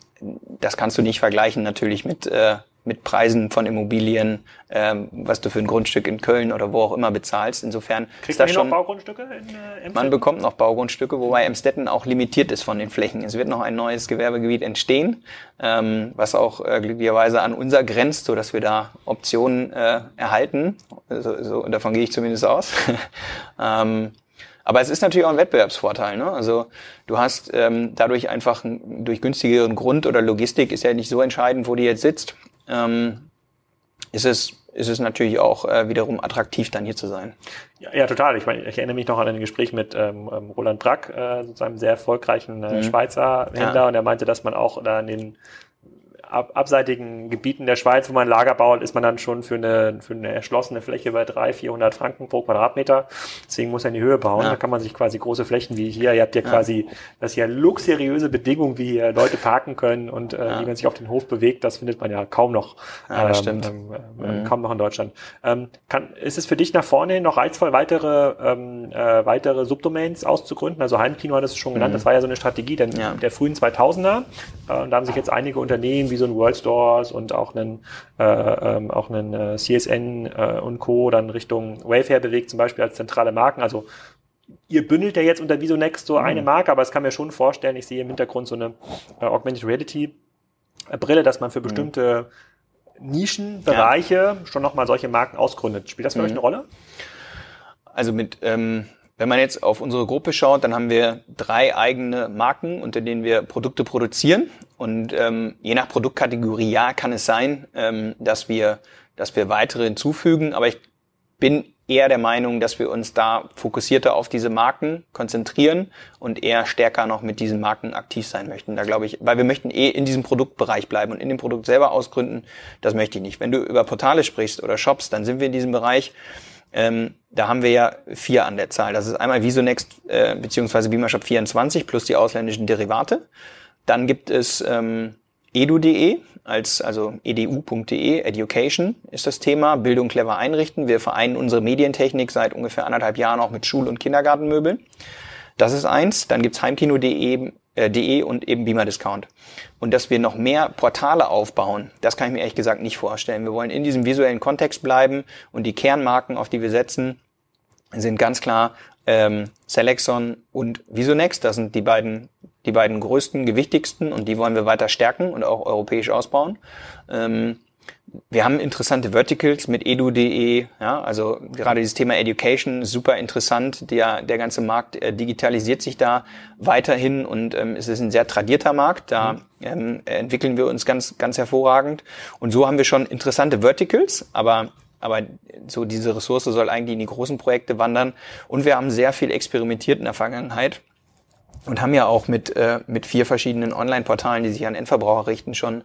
S2: das kannst du nicht vergleichen natürlich mit, äh, mit Preisen von Immobilien, ähm, was du für ein Grundstück in Köln oder wo auch immer bezahlst. Insofern
S1: Kriegt ist das schon. noch Baugrundstücke in
S2: äh, Man bekommt noch Baugrundstücke, wobei Emstetten auch limitiert ist von den Flächen. Es wird noch ein neues Gewerbegebiet entstehen, ähm, was auch äh, glücklicherweise an unser grenzt, so dass wir da Optionen äh, erhalten. So, so, davon gehe ich zumindest aus. (laughs) ähm, aber es ist natürlich auch ein Wettbewerbsvorteil. Ne? Also du hast ähm, dadurch einfach durch günstigeren Grund oder Logistik ist ja nicht so entscheidend, wo die jetzt sitzt ähm, ist es ist es natürlich auch äh, wiederum attraktiv, dann hier zu sein.
S1: Ja, ja total. Ich meine, ich erinnere mich noch an ein Gespräch mit ähm, ähm Roland Brack, äh, sozusagen einem sehr erfolgreichen äh, mhm. Schweizer Händler, ja. und er meinte, dass man auch da in den ab, abseitigen Gebieten der Schweiz, wo man Lager baut, ist man dann schon für eine, für eine erschlossene Fläche bei 300, 400 Franken pro Quadratmeter. Deswegen muss er in die Höhe bauen. Ja. Da kann man sich quasi große Flächen wie hier, ihr habt ja, ja. quasi, das hier luxuriöse Bedingungen, wie hier Leute parken können und äh, wie man sich auf den Hof bewegt, das findet man ja kaum noch,
S2: ja, das ähm, stimmt.
S1: Ähm, mhm. kaum noch in Deutschland. Ähm, kann, ist es für dich nach vorne noch reizvoll, weitere, ähm, äh, weitere Subdomains auszugründen? Also Heimkino hat es schon genannt, mhm. das war ja so eine Strategie der, der frühen 2000er. Äh, und da haben sich jetzt einige Unternehmen wie so ein World Stores und auch einen, äh, ähm, auch einen äh, CSN äh, und Co. dann Richtung Wayfair bewegt, zum Beispiel als zentrale Marken. Also ihr bündelt ja jetzt unter Visonext so mhm. eine Marke, aber es kann mir schon vorstellen, ich sehe im Hintergrund so eine äh, Augmented Reality Brille, dass man für mhm. bestimmte Nischenbereiche ja. schon nochmal solche Marken ausgründet. Spielt das für mhm. euch eine Rolle?
S2: Also mit ähm, wenn man jetzt auf unsere Gruppe schaut, dann haben wir drei eigene Marken, unter denen wir Produkte produzieren. Und ähm, je nach Produktkategorie, ja, kann es sein, ähm, dass wir, dass wir weitere hinzufügen. Aber ich bin eher der Meinung, dass wir uns da fokussierter auf diese Marken konzentrieren und eher stärker noch mit diesen Marken aktiv sein möchten. Da glaube ich, weil wir möchten eh in diesem Produktbereich bleiben und in dem Produkt selber ausgründen, das möchte ich nicht. Wenn du über Portale sprichst oder Shops, dann sind wir in diesem Bereich ähm, da haben wir ja vier an der Zahl. Das ist einmal Visonext äh, beziehungsweise Beamershop 24 plus die ausländischen Derivate. Dann gibt es ähm, edu.de als also edu.de Education ist das Thema Bildung clever einrichten. Wir vereinen unsere Medientechnik seit ungefähr anderthalb Jahren auch mit Schul- und Kindergartenmöbeln. Das ist eins. Dann gibt's heimkino.de äh, .de und eben Beamer Discount. Und dass wir noch mehr Portale aufbauen, das kann ich mir ehrlich gesagt nicht vorstellen. Wir wollen in diesem visuellen Kontext bleiben und die Kernmarken, auf die wir setzen, sind ganz klar ähm, Selexon und Visonext. Das sind die beiden, die beiden größten, gewichtigsten und die wollen wir weiter stärken und auch europäisch ausbauen. Ähm, wir haben interessante Verticals mit edu.de, ja, also gerade dieses Thema Education super interessant. Der, der ganze Markt äh, digitalisiert sich da weiterhin und ähm, es ist ein sehr tradierter Markt. Da ähm, entwickeln wir uns ganz, ganz hervorragend. Und so haben wir schon interessante Verticals, aber aber so diese Ressource soll eigentlich in die großen Projekte wandern. Und wir haben sehr viel experimentiert in der Vergangenheit und haben ja auch mit, äh, mit vier verschiedenen Online-Portalen, die sich an Endverbraucher richten, schon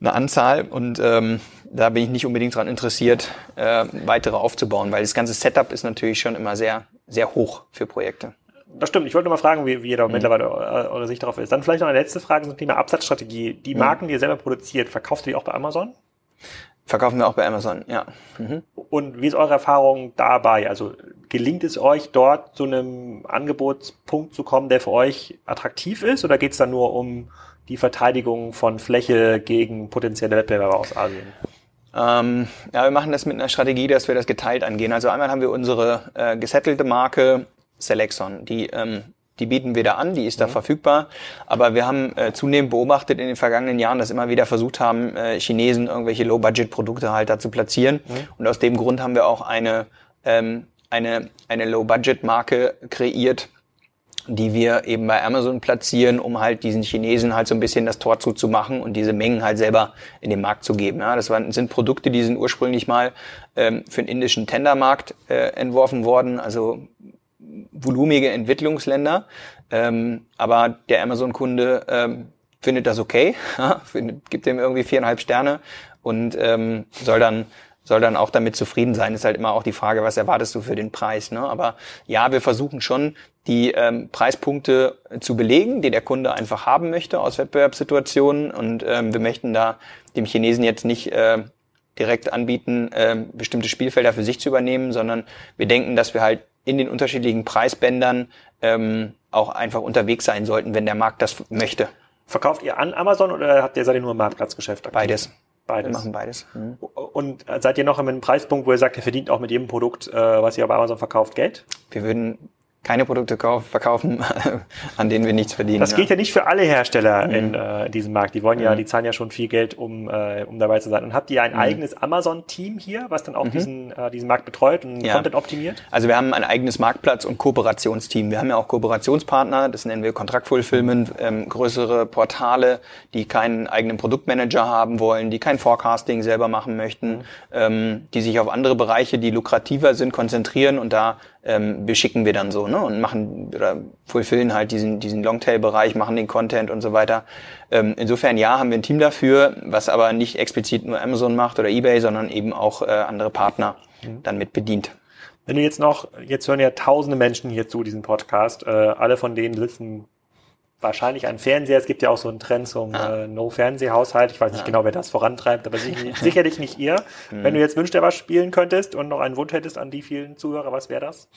S2: eine Anzahl und ähm, da bin ich nicht unbedingt daran interessiert, äh, weitere aufzubauen, weil das ganze Setup ist natürlich schon immer sehr, sehr hoch für Projekte.
S1: Das stimmt. Ich wollte nur mal fragen, wie, wie ihr da mhm. mittlerweile eure Sicht darauf ist. Dann vielleicht noch eine letzte Frage zum Thema Absatzstrategie. Die mhm. Marken, die ihr selber produziert, verkauft ihr die auch bei Amazon?
S2: Verkaufen wir auch bei Amazon, ja. Mhm.
S1: Und wie ist eure Erfahrung dabei? Also gelingt es euch dort zu einem Angebotspunkt zu kommen, der für euch attraktiv ist? Oder geht es dann nur um die Verteidigung von Fläche gegen potenzielle Wettbewerber aus Asien?
S2: Ähm, ja, wir machen das mit einer Strategie, dass wir das geteilt angehen. Also einmal haben wir unsere äh, gesettelte Marke Selexon, die ähm, die bieten wir da an, die ist da mhm. verfügbar. Aber wir haben äh, zunehmend beobachtet in den vergangenen Jahren, dass immer wieder versucht haben, äh, Chinesen irgendwelche Low-Budget-Produkte halt da zu platzieren. Mhm. Und aus dem Grund haben wir auch eine, ähm, eine, eine Low-Budget-Marke kreiert, die wir eben bei Amazon platzieren, um halt diesen Chinesen halt so ein bisschen das Tor zuzumachen und diese Mengen halt selber in den Markt zu geben. Ja, das waren, sind Produkte, die sind ursprünglich mal ähm, für den indischen Tendermarkt äh, entworfen worden, also volumige Entwicklungsländer. Ähm, aber der Amazon-Kunde ähm, findet das okay, (laughs) findet, gibt dem irgendwie viereinhalb Sterne und ähm, soll dann soll dann auch damit zufrieden sein. Ist halt immer auch die Frage, was erwartest du für den Preis. Ne? Aber ja, wir versuchen schon, die ähm, Preispunkte zu belegen, die der Kunde einfach haben möchte aus Wettbewerbssituationen. Und ähm, wir möchten da dem Chinesen jetzt nicht äh, direkt anbieten, äh, bestimmte Spielfelder für sich zu übernehmen, sondern wir denken, dass wir halt in den unterschiedlichen Preisbändern ähm, auch einfach unterwegs sein sollten, wenn der Markt das möchte.
S1: Verkauft ihr an Amazon oder habt ihr seid ihr nur im Marktplatzgeschäft
S2: aktiv? Beides.
S1: Beides.
S2: Wir machen beides.
S1: Mhm. Und seid ihr noch in einem Preispunkt, wo ihr sagt, ihr verdient auch mit jedem Produkt, äh, was ihr bei Amazon verkauft, Geld?
S2: Wir würden keine Produkte kauf, verkaufen, (laughs) an denen wir nichts verdienen.
S1: Das gilt ja, ja nicht für alle Hersteller mhm. in äh, diesem Markt. Die wollen ja, mhm. die zahlen ja schon viel Geld, um, äh, um dabei zu sein. Und habt ihr ein mhm. eigenes Amazon-Team hier, was dann auch mhm. diesen, äh, diesen Markt betreut und ja. Content optimiert?
S2: Also wir haben ein eigenes Marktplatz- und Kooperationsteam. Wir haben ja auch Kooperationspartner, das nennen wir Kontraktfulfillment, ähm, größere Portale, die keinen eigenen Produktmanager haben wollen, die kein Forecasting selber machen möchten, mhm. ähm, die sich auf andere Bereiche, die lukrativer sind, konzentrieren und da ähm, beschicken wir dann so, ne? Und machen oder fulfillen halt diesen, diesen Longtail-Bereich, machen den Content und so weiter. Ähm, insofern ja, haben wir ein Team dafür, was aber nicht explizit nur Amazon macht oder Ebay, sondern eben auch äh, andere Partner mhm. dann mit bedient.
S1: Wenn du jetzt noch, jetzt hören ja tausende Menschen hier zu diesem Podcast, äh, alle von denen sitzen wahrscheinlich ein Fernseher. Es gibt ja auch so einen Trend zum ah. äh, No-Fernsehhaushalt. Ich weiß nicht ah. genau, wer das vorantreibt, aber sicherlich, (laughs) sicherlich nicht ihr. Hm. Wenn du jetzt Wünsch dir was spielen könntest und noch einen Wunsch hättest an die vielen Zuhörer, was wäre das?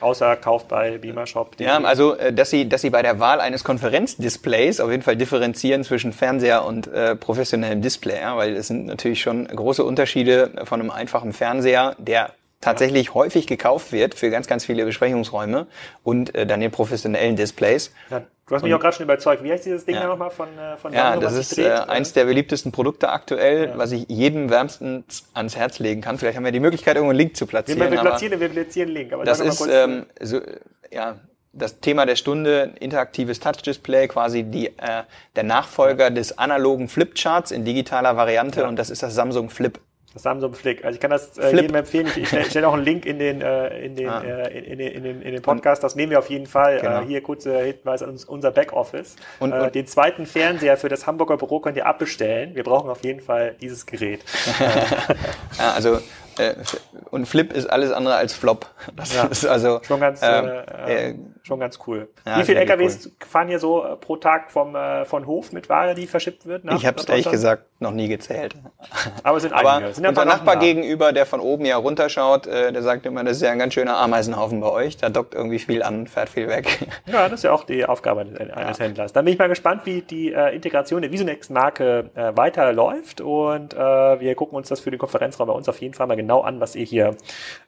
S1: Außer Kauf bei Beamer Shop.
S2: Ja, also äh, dass sie, dass sie bei der Wahl eines Konferenzdisplays auf jeden Fall differenzieren zwischen Fernseher und äh, professionellem Display, ja, weil es sind natürlich schon große Unterschiede von einem einfachen Fernseher, der tatsächlich ja. häufig gekauft wird für ganz, ganz viele Besprechungsräume und äh, dann den professionellen Displays.
S1: Ja, du hast mich auch gerade schon überzeugt. Wie heißt dieses Ding ja. da nochmal von, äh, von
S2: Ja, das ist äh, eins der beliebtesten Produkte aktuell, ja. was ich jedem wärmstens ans Herz legen kann. Vielleicht haben wir die Möglichkeit, irgendwo einen Link zu platzieren.
S1: Wir, wir platzieren, wir platzieren einen Link.
S2: Aber das ist ähm, so, ja, das Thema der Stunde, interaktives Touch-Display, quasi die, äh, der Nachfolger des analogen Flipcharts in digitaler Variante ja. und das ist das Samsung Flip.
S1: Das Samsung Flick. Also ich kann das äh, jedem empfehlen. Ich, ich stelle stell auch einen Link in den, äh, in, den, ah. äh, in, in, in, den, in den Podcast. Das nehmen wir auf jeden Fall. Genau. Äh, hier kurzer Hinweis an unser Backoffice. Und, äh, und den zweiten Fernseher für das Hamburger Büro könnt ihr abbestellen. Wir brauchen auf jeden Fall dieses Gerät. (laughs)
S2: ja, also äh, und Flip ist alles andere als Flop.
S1: Das ja, ist also schon ganz, ähm, äh, äh, schon ganz cool. Ja, Wie viele LKWs cool. fahren hier so pro Tag vom äh, von Hof mit Ware, die verschippt wird?
S2: Nach, ich habe es ehrlich gesagt noch nie gezählt.
S1: Aber es sind einige.
S2: Aber sind unser Nachbar da. gegenüber, der von oben ja runterschaut, äh, der sagt immer, das ist ja ein ganz schöner Ameisenhaufen bei euch. Da dockt irgendwie viel an, fährt viel weg. (laughs)
S1: Ja, das ist ja auch die Aufgabe eines ja. Händlers. Dann bin ich mal gespannt, wie die äh, Integration der Visonex-Marke äh, weiterläuft und äh, wir gucken uns das für den Konferenzraum bei uns auf jeden Fall mal genau an, was ihr hier,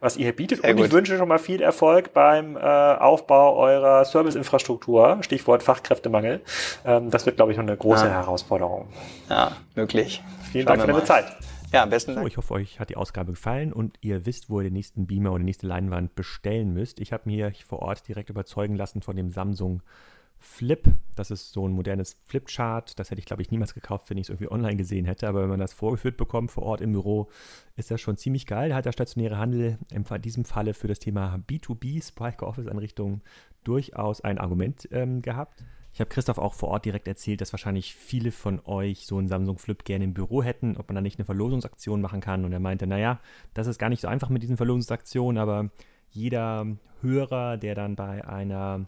S1: was ihr hier bietet. Sehr und gut. ich wünsche schon mal viel Erfolg beim äh, Aufbau eurer Serviceinfrastruktur. Stichwort Fachkräftemangel. Ähm, das wird, glaube ich, noch eine große ja. Herausforderung.
S2: Ja, möglich.
S1: Vielen Schauen Dank für deine Zeit.
S2: Ja, am besten Dank.
S1: So, ich hoffe, euch hat die Ausgabe gefallen und ihr wisst, wo ihr den nächsten Beamer oder die nächste Leinwand bestellen müsst. Ich habe mir vor Ort direkt überzeugen lassen von dem Samsung Flip. Das ist so ein modernes Flipchart. Das hätte ich, glaube ich, niemals gekauft, wenn ich es irgendwie online gesehen hätte. Aber wenn man das vorgeführt bekommt vor Ort im Büro, ist das schon ziemlich geil. Da hat der stationäre Handel in diesem Falle für das Thema B2B, Spike Office Einrichtungen, durchaus ein Argument ähm, gehabt. Ich habe Christoph auch vor Ort direkt erzählt, dass wahrscheinlich viele von euch so einen Samsung Flip gerne im Büro hätten, ob man da nicht eine Verlosungsaktion machen kann. Und er meinte, naja, das ist gar nicht so einfach mit diesen Verlosungsaktionen, aber jeder Hörer, der dann bei einer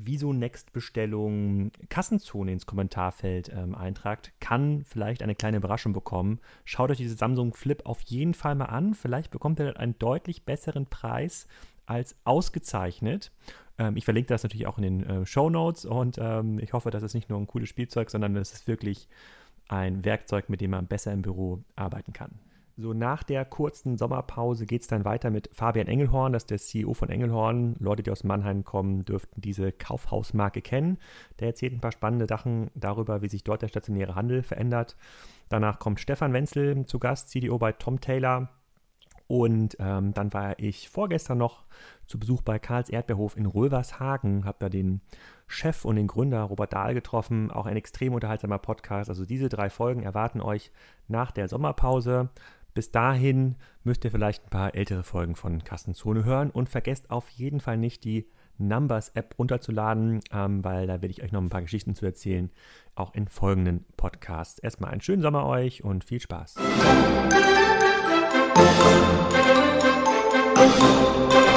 S1: Wieso Next Bestellung Kassenzone ins Kommentarfeld ähm, eintragt, kann vielleicht eine kleine Überraschung bekommen. Schaut euch diese Samsung Flip auf jeden Fall mal an. Vielleicht bekommt ihr einen deutlich besseren Preis als ausgezeichnet. Ähm, ich verlinke das natürlich auch in den äh, Show Notes und ähm, ich hoffe, das ist nicht nur ein cooles Spielzeug, sondern es ist wirklich ein Werkzeug, mit dem man besser im Büro arbeiten kann. So nach der kurzen Sommerpause geht es dann weiter mit Fabian Engelhorn, das ist der CEO von Engelhorn. Leute, die aus Mannheim kommen, dürften diese Kaufhausmarke kennen. Der erzählt ein paar spannende Sachen darüber, wie sich dort der stationäre Handel verändert. Danach kommt Stefan Wenzel zu Gast, CDO bei Tom Taylor. Und ähm, dann war ich vorgestern noch zu Besuch bei Karls Erdbeerhof in Rövershagen, habe da den Chef und den Gründer Robert Dahl getroffen. Auch ein extrem unterhaltsamer Podcast. Also diese drei Folgen erwarten euch nach der Sommerpause. Bis dahin müsst ihr vielleicht ein paar ältere Folgen von Kassenzone hören und vergesst auf jeden Fall nicht die Numbers-App runterzuladen, ähm, weil da werde ich euch noch ein paar Geschichten zu erzählen, auch in folgenden Podcasts. Erstmal einen schönen Sommer euch und viel Spaß. えっ?